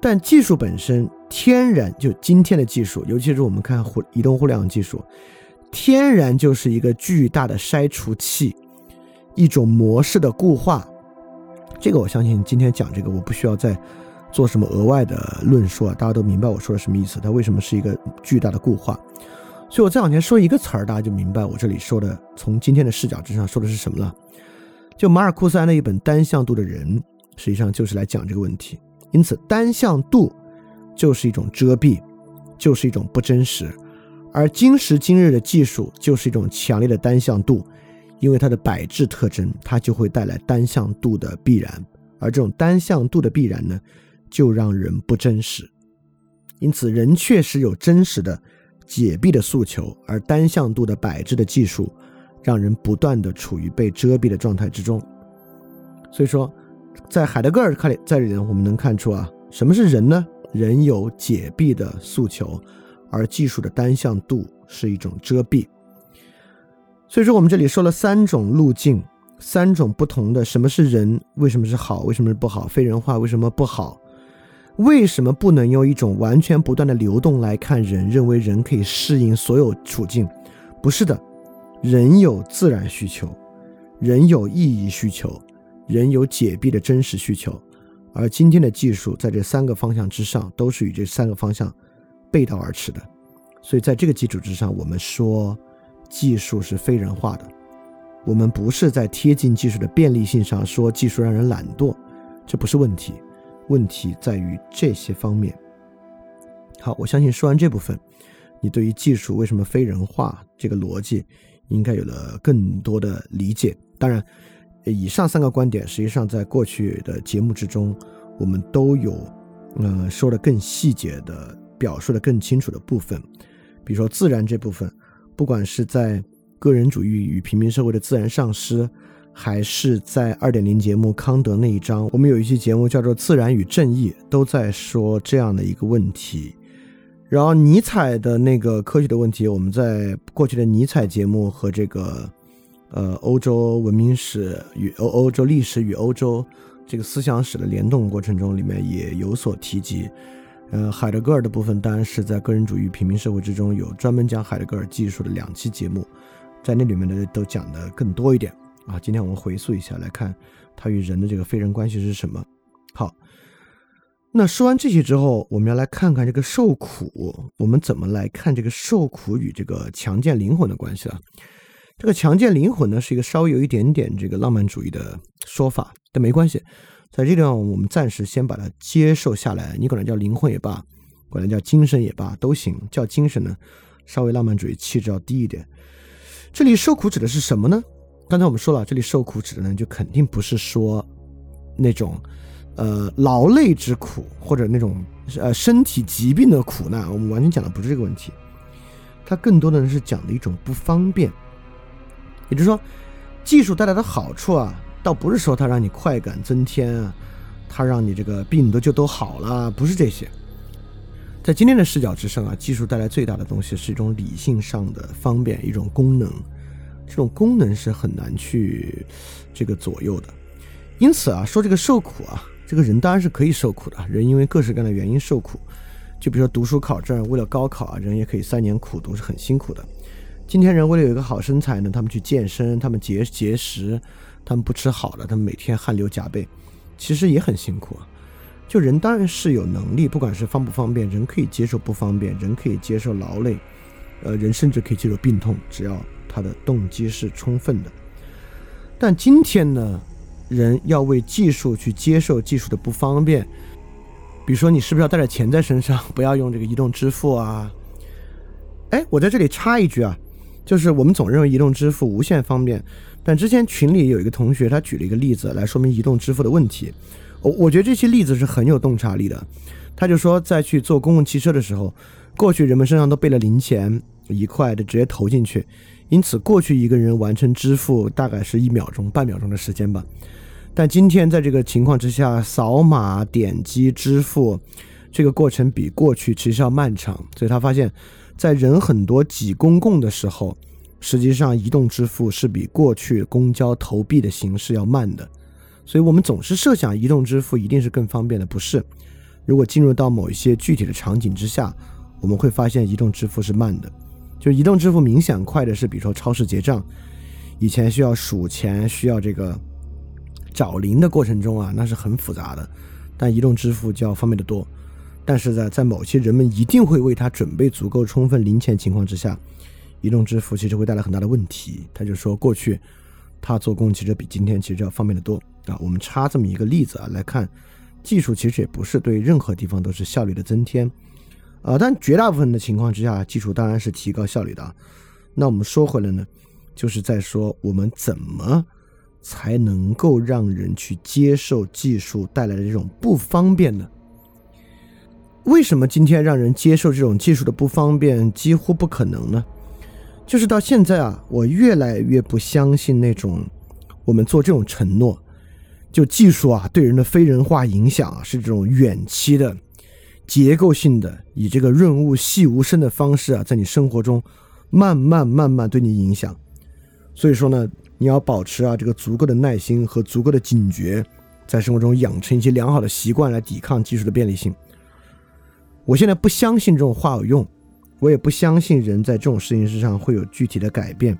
但技术本身天然就今天的技术，尤其是我们看互移动互联网技术，天然就是一个巨大的筛除器，一种模式的固化。这个我相信今天讲这个，我不需要再做什么额外的论述啊，大家都明白我说的什么意思。它为什么是一个巨大的固化？所以我再往前说一个词儿，大家就明白我这里说的，从今天的视角之上说的是什么了。就马尔库斯安的一本《单向度的人》，实际上就是来讲这个问题。因此，单向度就是一种遮蔽，就是一种不真实；而今时今日的技术就是一种强烈的单向度，因为它的摆置特征，它就会带来单向度的必然。而这种单向度的必然呢，就让人不真实。因此，人确实有真实的。解闭的诉求，而单向度的摆置的技术，让人不断的处于被遮蔽的状态之中。所以说，在海德格尔看里，在里呢，我们能看出啊，什么是人呢？人有解闭的诉求，而技术的单向度是一种遮蔽。所以说，我们这里说了三种路径，三种不同的什么是人，为什么是好，为什么是不好？非人化为什么不好？为什么不能用一种完全不断的流动来看人？认为人可以适应所有处境？不是的，人有自然需求，人有意义需求，人有解闭的真实需求，而今天的技术在这三个方向之上，都是与这三个方向背道而驰的。所以在这个基础之上，我们说技术是非人化的。我们不是在贴近技术的便利性上说技术让人懒惰，这不是问题，问题在于这些方面。好，我相信说完这部分，你对于技术为什么非人化这个逻辑应该有了更多的理解。当然。以上三个观点，实际上在过去的节目之中，我们都有，呃，说的更细节的、表述的更清楚的部分。比如说自然这部分，不管是在个人主义与平民社会的自然丧失，还是在二点零节目康德那一章，我们有一期节目叫做《自然与正义》，都在说这样的一个问题。然后尼采的那个科学的问题，我们在过去的尼采节目和这个。呃，欧洲文明史与欧欧洲历史与欧洲这个思想史的联动过程中，里面也有所提及。呃，海德格尔的部分当然是在个人主义平民社会之中有专门讲海德格尔技术的两期节目，在那里面呢都讲的更多一点啊。今天我们回溯一下来看他与人的这个非人关系是什么。好，那说完这些之后，我们要来看看这个受苦，我们怎么来看这个受苦与这个强健灵魂的关系了。这个强健灵魂呢，是一个稍微有一点点这个浪漫主义的说法，但没关系，在这地方我们暂时先把它接受下来。你管它叫灵魂也罢，管它叫精神也罢，都行。叫精神呢，稍微浪漫主义气质要低一点。这里受苦指的是什么呢？刚才我们说了，这里受苦指的呢，就肯定不是说那种呃劳累之苦，或者那种呃身体疾病的苦难。我们完全讲的不是这个问题，它更多的是讲的一种不方便。也就是说，技术带来的好处啊，倒不是说它让你快感增添啊，它让你这个病都就都好了，不是这些。在今天的视角之上啊，技术带来最大的东西是一种理性上的方便，一种功能。这种功能是很难去这个左右的。因此啊，说这个受苦啊，这个人当然是可以受苦的。人因为各式各样的原因受苦，就比如说读书考证，为了高考啊，人也可以三年苦读，是很辛苦的。今天人为了有一个好身材呢，他们去健身，他们节节食，他们不吃好的，他们每天汗流浃背，其实也很辛苦啊。就人当然是有能力，不管是方不方便，人可以接受不方便，人可以接受劳累，呃，人甚至可以接受病痛，只要他的动机是充分的。但今天呢，人要为技术去接受技术的不方便，比如说你是不是要带着钱在身上，不要用这个移动支付啊？哎，我在这里插一句啊。就是我们总认为移动支付无限方便，但之前群里有一个同学，他举了一个例子来说明移动支付的问题。我我觉得这些例子是很有洞察力的。他就说，在去坐公共汽车的时候，过去人们身上都备了零钱，一块的直接投进去，因此过去一个人完成支付大概是一秒钟、半秒钟的时间吧。但今天在这个情况之下，扫码点击支付这个过程比过去其实要漫长，所以他发现。在人很多挤公共的时候，实际上移动支付是比过去公交投币的形式要慢的，所以我们总是设想移动支付一定是更方便的，不是？如果进入到某一些具体的场景之下，我们会发现移动支付是慢的。就移动支付明显快的是，比如说超市结账，以前需要数钱、需要这个找零的过程中啊，那是很复杂的，但移动支付就要方便得多。但是在在某些人们一定会为他准备足够充分零钱情况之下，移动支付其实会带来很大的问题。他就说，过去他做工其实比今天其实要方便得多啊。我们插这么一个例子啊来看，技术其实也不是对任何地方都是效率的增添啊。但绝大部分的情况之下，技术当然是提高效率的。那我们说回来呢，就是在说我们怎么才能够让人去接受技术带来的这种不方便呢？为什么今天让人接受这种技术的不方便几乎不可能呢？就是到现在啊，我越来越不相信那种我们做这种承诺，就技术啊对人的非人化影响啊是这种远期的、结构性的，以这个润物细无声的方式啊，在你生活中慢慢慢慢对你影响。所以说呢，你要保持啊这个足够的耐心和足够的警觉，在生活中养成一些良好的习惯来抵抗技术的便利性。我现在不相信这种话有用，我也不相信人在这种事情之上会有具体的改变。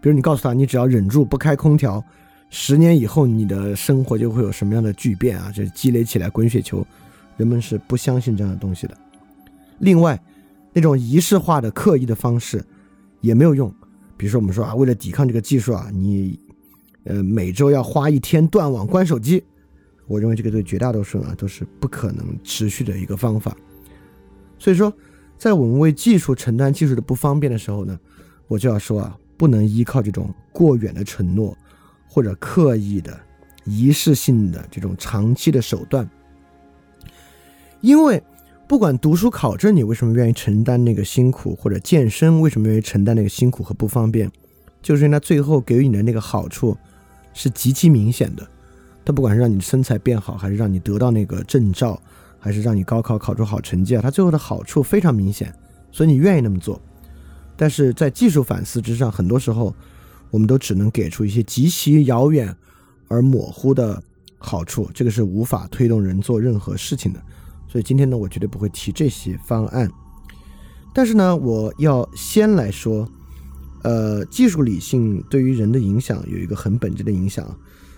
比如你告诉他，你只要忍住不开空调，十年以后你的生活就会有什么样的巨变啊？这积累起来滚雪球，人们是不相信这样的东西的。另外，那种仪式化的刻意的方式也没有用。比如说，我们说啊，为了抵抗这个技术啊，你呃每周要花一天断网关手机。我认为这个对绝大多数人啊都是不可能持续的一个方法。所以说，在我们为技术承担技术的不方便的时候呢，我就要说啊，不能依靠这种过远的承诺或者刻意的仪式性的这种长期的手段，因为。不管读书考证，你为什么愿意承担那个辛苦，或者健身为什么愿意承担那个辛苦和不方便，就是因为它最后给予你的那个好处是极其明显的。它不管是让你身材变好，还是让你得到那个证照，还是让你高考考出好成绩啊，它最后的好处非常明显，所以你愿意那么做。但是在技术反思之上，很多时候我们都只能给出一些极其遥远而模糊的好处，这个是无法推动人做任何事情的。所以今天呢，我绝对不会提这些方案。但是呢，我要先来说，呃，技术理性对于人的影响有一个很本质的影响，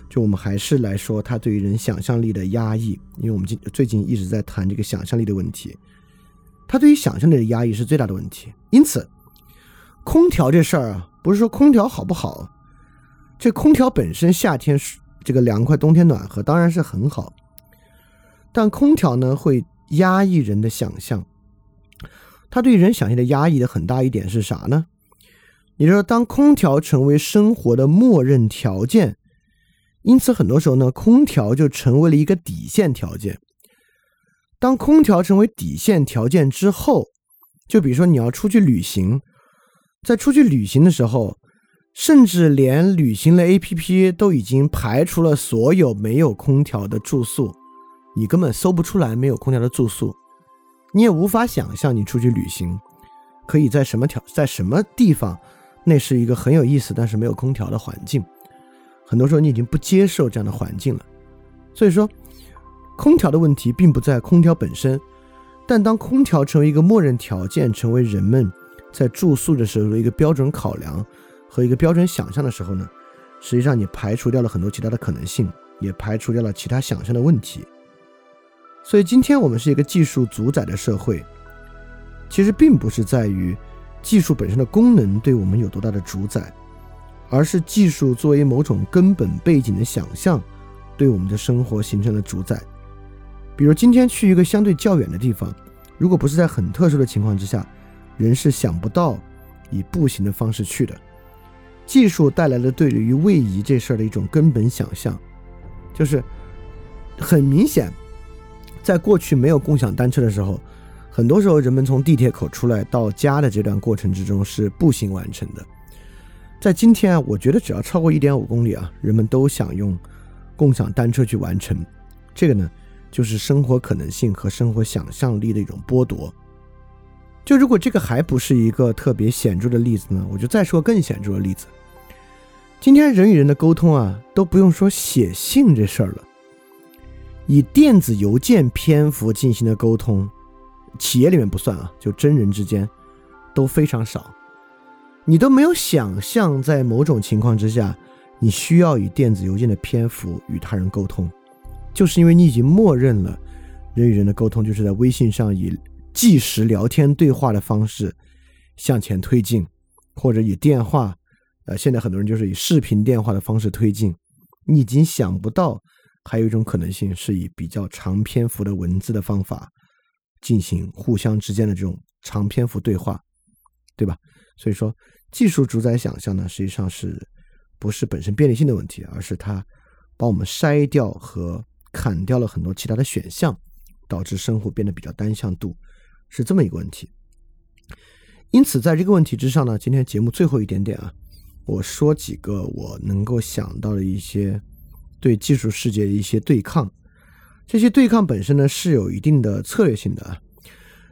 就我们还是来说它对于人想象力的压抑，因为我们今最近一直在谈这个想象力的问题，它对于想象力的压抑是最大的问题。因此，空调这事儿啊，不是说空调好不好，这空调本身夏天这个凉快，冬天暖和，当然是很好。但空调呢，会压抑人的想象。它对人想象的压抑的很大一点是啥呢？也就是说，当空调成为生活的默认条件，因此很多时候呢，空调就成为了一个底线条件。当空调成为底线条件之后，就比如说你要出去旅行，在出去旅行的时候，甚至连旅行的 APP 都已经排除了所有没有空调的住宿。你根本搜不出来没有空调的住宿，你也无法想象你出去旅行可以在什么条在什么地方，那是一个很有意思但是没有空调的环境。很多时候你已经不接受这样的环境了。所以说，空调的问题并不在空调本身，但当空调成为一个默认条件，成为人们在住宿的时候的一个标准考量和一个标准想象的时候呢，实际上你排除掉了很多其他的可能性，也排除掉了其他想象的问题。所以今天我们是一个技术主宰的社会，其实并不是在于技术本身的功能对我们有多大的主宰，而是技术作为某种根本背景的想象对我们的生活形成了主宰。比如今天去一个相对较远的地方，如果不是在很特殊的情况之下，人是想不到以步行的方式去的。技术带来了对于位移这事儿的一种根本想象，就是很明显。在过去没有共享单车的时候，很多时候人们从地铁口出来到家的这段过程之中是步行完成的。在今天啊，我觉得只要超过一点五公里啊，人们都想用共享单车去完成。这个呢，就是生活可能性和生活想象力的一种剥夺。就如果这个还不是一个特别显著的例子呢，我就再说更显著的例子。今天人与人的沟通啊，都不用说写信这事儿了。以电子邮件篇幅进行的沟通，企业里面不算啊，就真人之间都非常少。你都没有想象，在某种情况之下，你需要以电子邮件的篇幅与他人沟通，就是因为你已经默认了人与人的沟通就是在微信上以即时聊天对话的方式向前推进，或者以电话，呃，现在很多人就是以视频电话的方式推进，你已经想不到。还有一种可能性是以比较长篇幅的文字的方法进行互相之间的这种长篇幅对话，对吧？所以说，技术主宰想象呢，实际上是不是本身便利性的问题，而是它帮我们筛掉和砍掉了很多其他的选项，导致生活变得比较单向度，是这么一个问题。因此，在这个问题之上呢，今天节目最后一点点啊，我说几个我能够想到的一些。对技术世界的一些对抗，这些对抗本身呢是有一定的策略性的啊。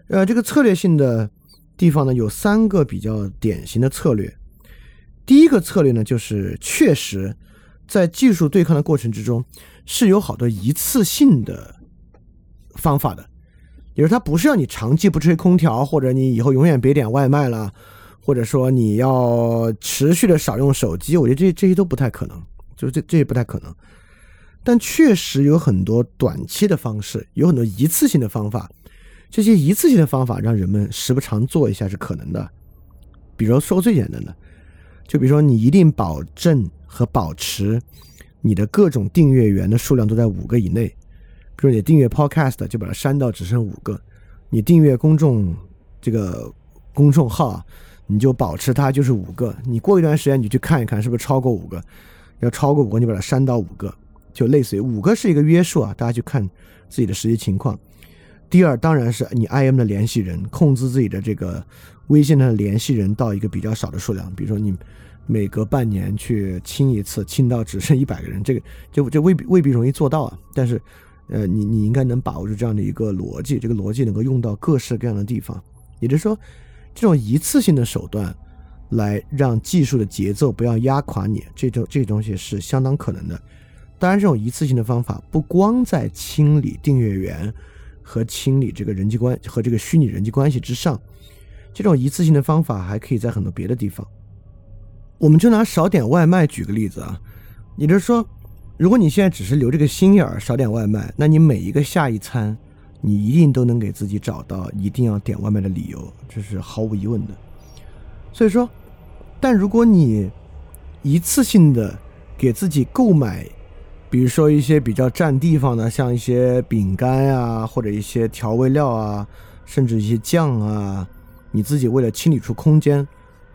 呃，这个策略性的地方呢有三个比较典型的策略。第一个策略呢就是确实在技术对抗的过程之中是有好多一次性的方法的，也就是它不是让你长期不吹空调，或者你以后永远别点外卖了，或者说你要持续的少用手机，我觉得这这些都不太可能。就这这也不太可能。但确实有很多短期的方式，有很多一次性的方法。这些一次性的方法让人们时不常做一下是可能的。比如说最简单的，就比如说你一定保证和保持你的各种订阅源的数量都在五个以内。比如你订阅 Podcast 就把它删到只剩五个，你订阅公众这个公众号，你就保持它就是五个。你过一段时间你去看一看是不是超过五个，要超过五个你把它删到五个。就类似于五个是一个约束啊，大家去看自己的实际情况。第二，当然是你 IM 的联系人控制自己的这个微信的联系人到一个比较少的数量，比如说你每隔半年去清一次，清到只剩一百个人，这个就这未必未必容易做到啊。但是，呃，你你应该能把握住这样的一个逻辑，这个逻辑能够用到各式各样的地方。也就是说，这种一次性的手段来让技术的节奏不要压垮你，这种这东西是相当可能的。当然，这种一次性的方法不光在清理订阅源和清理这个人际关和这个虚拟人际关系之上，这种一次性的方法还可以在很多别的地方。我们就拿少点外卖举个例子啊，也就是说，如果你现在只是留这个心眼儿少点外卖，那你每一个下一餐，你一定都能给自己找到一定要点外卖的理由，这是毫无疑问的。所以说，但如果你一次性的给自己购买，比如说一些比较占地方的，像一些饼干啊，或者一些调味料啊，甚至一些酱啊，你自己为了清理出空间，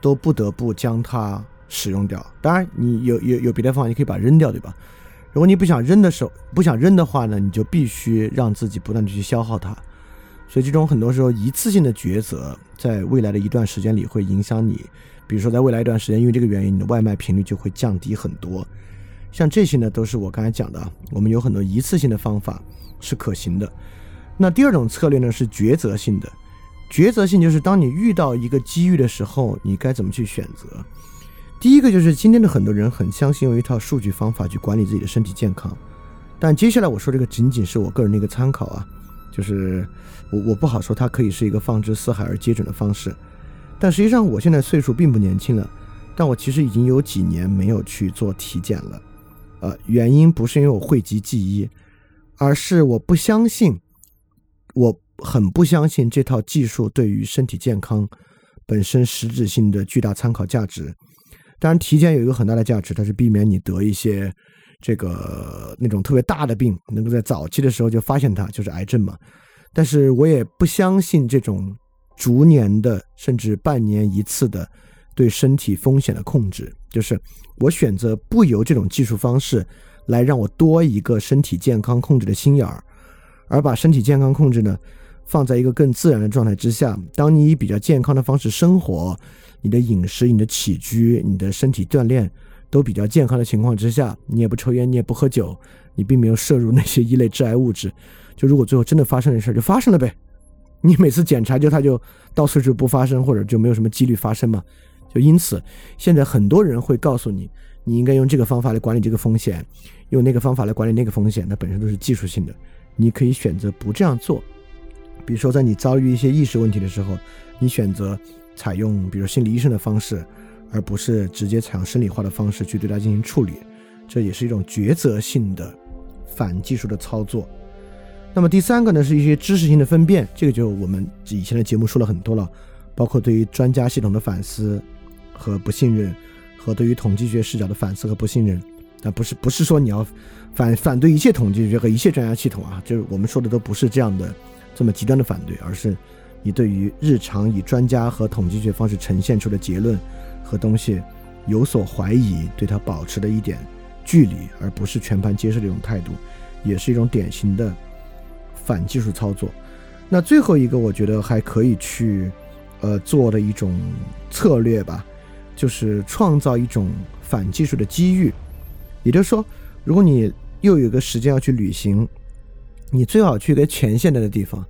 都不得不将它使用掉。当然，你有有有别的方法，你可以把它扔掉，对吧？如果你不想扔的时候，不想扔的话呢，你就必须让自己不断的去消耗它。所以，这种很多时候一次性的抉择，在未来的一段时间里会影响你。比如说，在未来一段时间，因为这个原因，你的外卖频率就会降低很多。像这些呢，都是我刚才讲的啊，我们有很多一次性的方法是可行的。那第二种策略呢，是抉择性的。抉择性就是当你遇到一个机遇的时候，你该怎么去选择？第一个就是今天的很多人很相信用一套数据方法去管理自己的身体健康，但接下来我说这个仅仅是我个人的一个参考啊，就是我我不好说它可以是一个放之四海而皆准的方式。但实际上我现在岁数并不年轻了，但我其实已经有几年没有去做体检了。呃，原因不是因为我讳疾忌医，而是我不相信，我很不相信这套技术对于身体健康本身实质性的巨大参考价值。当然，体检有一个很大的价值，它是避免你得一些这个那种特别大的病，能够在早期的时候就发现它，就是癌症嘛。但是我也不相信这种逐年的甚至半年一次的对身体风险的控制。就是我选择不由这种技术方式来让我多一个身体健康控制的心眼儿，而把身体健康控制呢放在一个更自然的状态之下。当你以比较健康的方式生活，你的饮食、你的起居、你的身体锻炼都比较健康的情况之下，你也不抽烟，你也不喝酒，你并没有摄入那些一类致癌物质。就如果最后真的发生的事儿，就发生了呗。你每次检查就它就到岁数不发生，或者就没有什么几率发生嘛。就因此，现在很多人会告诉你，你应该用这个方法来管理这个风险，用那个方法来管理那个风险，它本身都是技术性的。你可以选择不这样做。比如说，在你遭遇一些意识问题的时候，你选择采用比如心理医生的方式，而不是直接采用生理化的方式去对它进行处理，这也是一种抉择性的反技术的操作。那么第三个呢，是一些知识性的分辨，这个就我们以前的节目说了很多了，包括对于专家系统的反思。和不信任，和对于统计学视角的反思和不信任，但不是不是说你要反反对一切统计学和一切专家系统啊，就是我们说的都不是这样的这么极端的反对，而是你对于日常以专家和统计学方式呈现出的结论和东西有所怀疑，对它保持的一点距离，而不是全盘接受这种态度，也是一种典型的反技术操作。那最后一个，我觉得还可以去呃做的一种策略吧。就是创造一种反技术的机遇，也就是说，如果你又有个时间要去旅行，你最好去一个前现代的地方。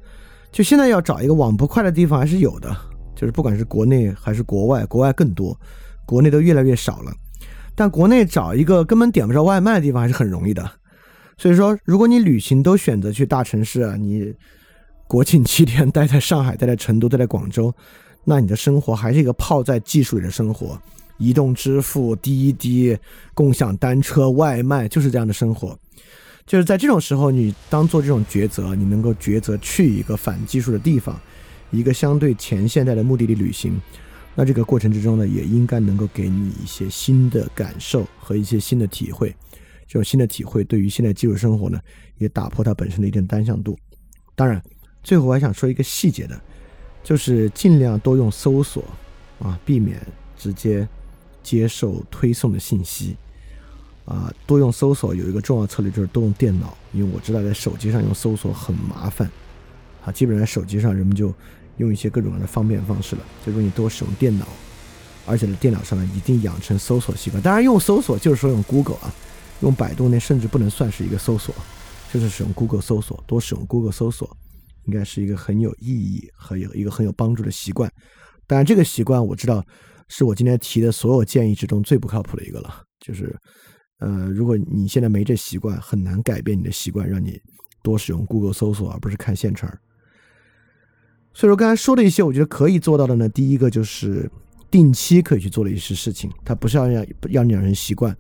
就现在要找一个网不快的地方还是有的，就是不管是国内还是国外，国外更多，国内都越来越少了。但国内找一个根本点不着外卖的地方还是很容易的。所以说，如果你旅行都选择去大城市啊，你国庆七天待在上海、待在成都、待在广州。那你的生活还是一个泡在技术里的生活，移动支付、滴滴、共享单车、外卖，就是这样的生活。就是在这种时候，你当做这种抉择，你能够抉择去一个反技术的地方，一个相对前现代的目的地旅行，那这个过程之中呢，也应该能够给你一些新的感受和一些新的体会。这种新的体会对于现在技术生活呢，也打破它本身的一定单向度。当然，最后我还想说一个细节的，就是尽量多用搜索啊，避免直接。接受推送的信息，啊，多用搜索有一个重要策略就是多用电脑，因为我知道在手机上用搜索很麻烦，啊，基本上手机上人们就用一些各种各样的方便方式了，就说你多使用电脑，而且呢，电脑上呢一定养成搜索习惯。当然，用搜索就是说用 Google 啊，用百度那甚至不能算是一个搜索，就是使用 Google 搜索，多使用 Google 搜索，应该是一个很有意义和有一个很有帮助的习惯。当然，这个习惯我知道。是我今天提的所有建议之中最不靠谱的一个了，就是，呃，如果你现在没这习惯，很难改变你的习惯，让你多使用 Google 搜索而不是看现成。所以说，刚才说的一些，我觉得可以做到的呢，第一个就是定期可以去做的一些事情，它不是要让让你养成习惯，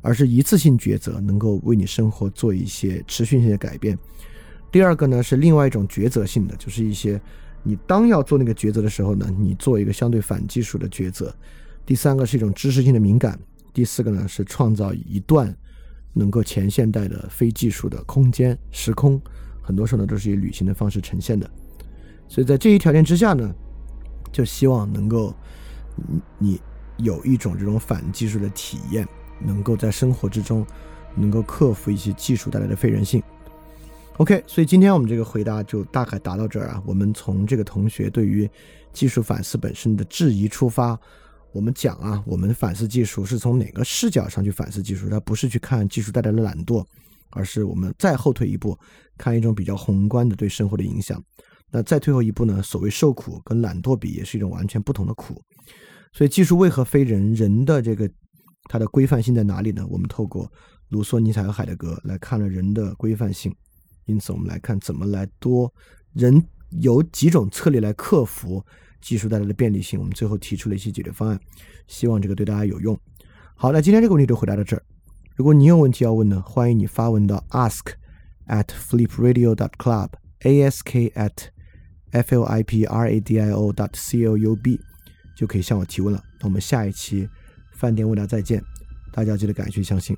而是一次性抉择，能够为你生活做一些持续性的改变。第二个呢，是另外一种抉择性的，就是一些。你当要做那个抉择的时候呢，你做一个相对反技术的抉择。第三个是一种知识性的敏感。第四个呢是创造一段能够前现代的非技术的空间时空，很多时候呢都是以旅行的方式呈现的。所以在这一条件之下呢，就希望能够你有一种这种反技术的体验，能够在生活之中能够克服一些技术带来的非人性。OK，所以今天我们这个回答就大概答到这儿啊。我们从这个同学对于技术反思本身的质疑出发，我们讲啊，我们反思技术是从哪个视角上去反思技术？它不是去看技术带来的懒惰，而是我们再后退一步，看一种比较宏观的对生活的影响。那再退后一步呢？所谓受苦跟懒惰比，也是一种完全不同的苦。所以技术为何非人？人的这个它的规范性在哪里呢？我们透过卢梭、尼采和海德格来看了人的规范性。因此，我们来看怎么来多人有几种策略来克服技术带来的便利性。我们最后提出了一些解决方案，希望这个对大家有用。好，那今天这个问题就回答到这儿。如果你有问题要问呢，欢迎你发问到 ask at flipradio dot club，ask at f l i p r a d i o dot c l u b，就可以向我提问了。那我们下一期饭店问答再见，大家记得感谢相信。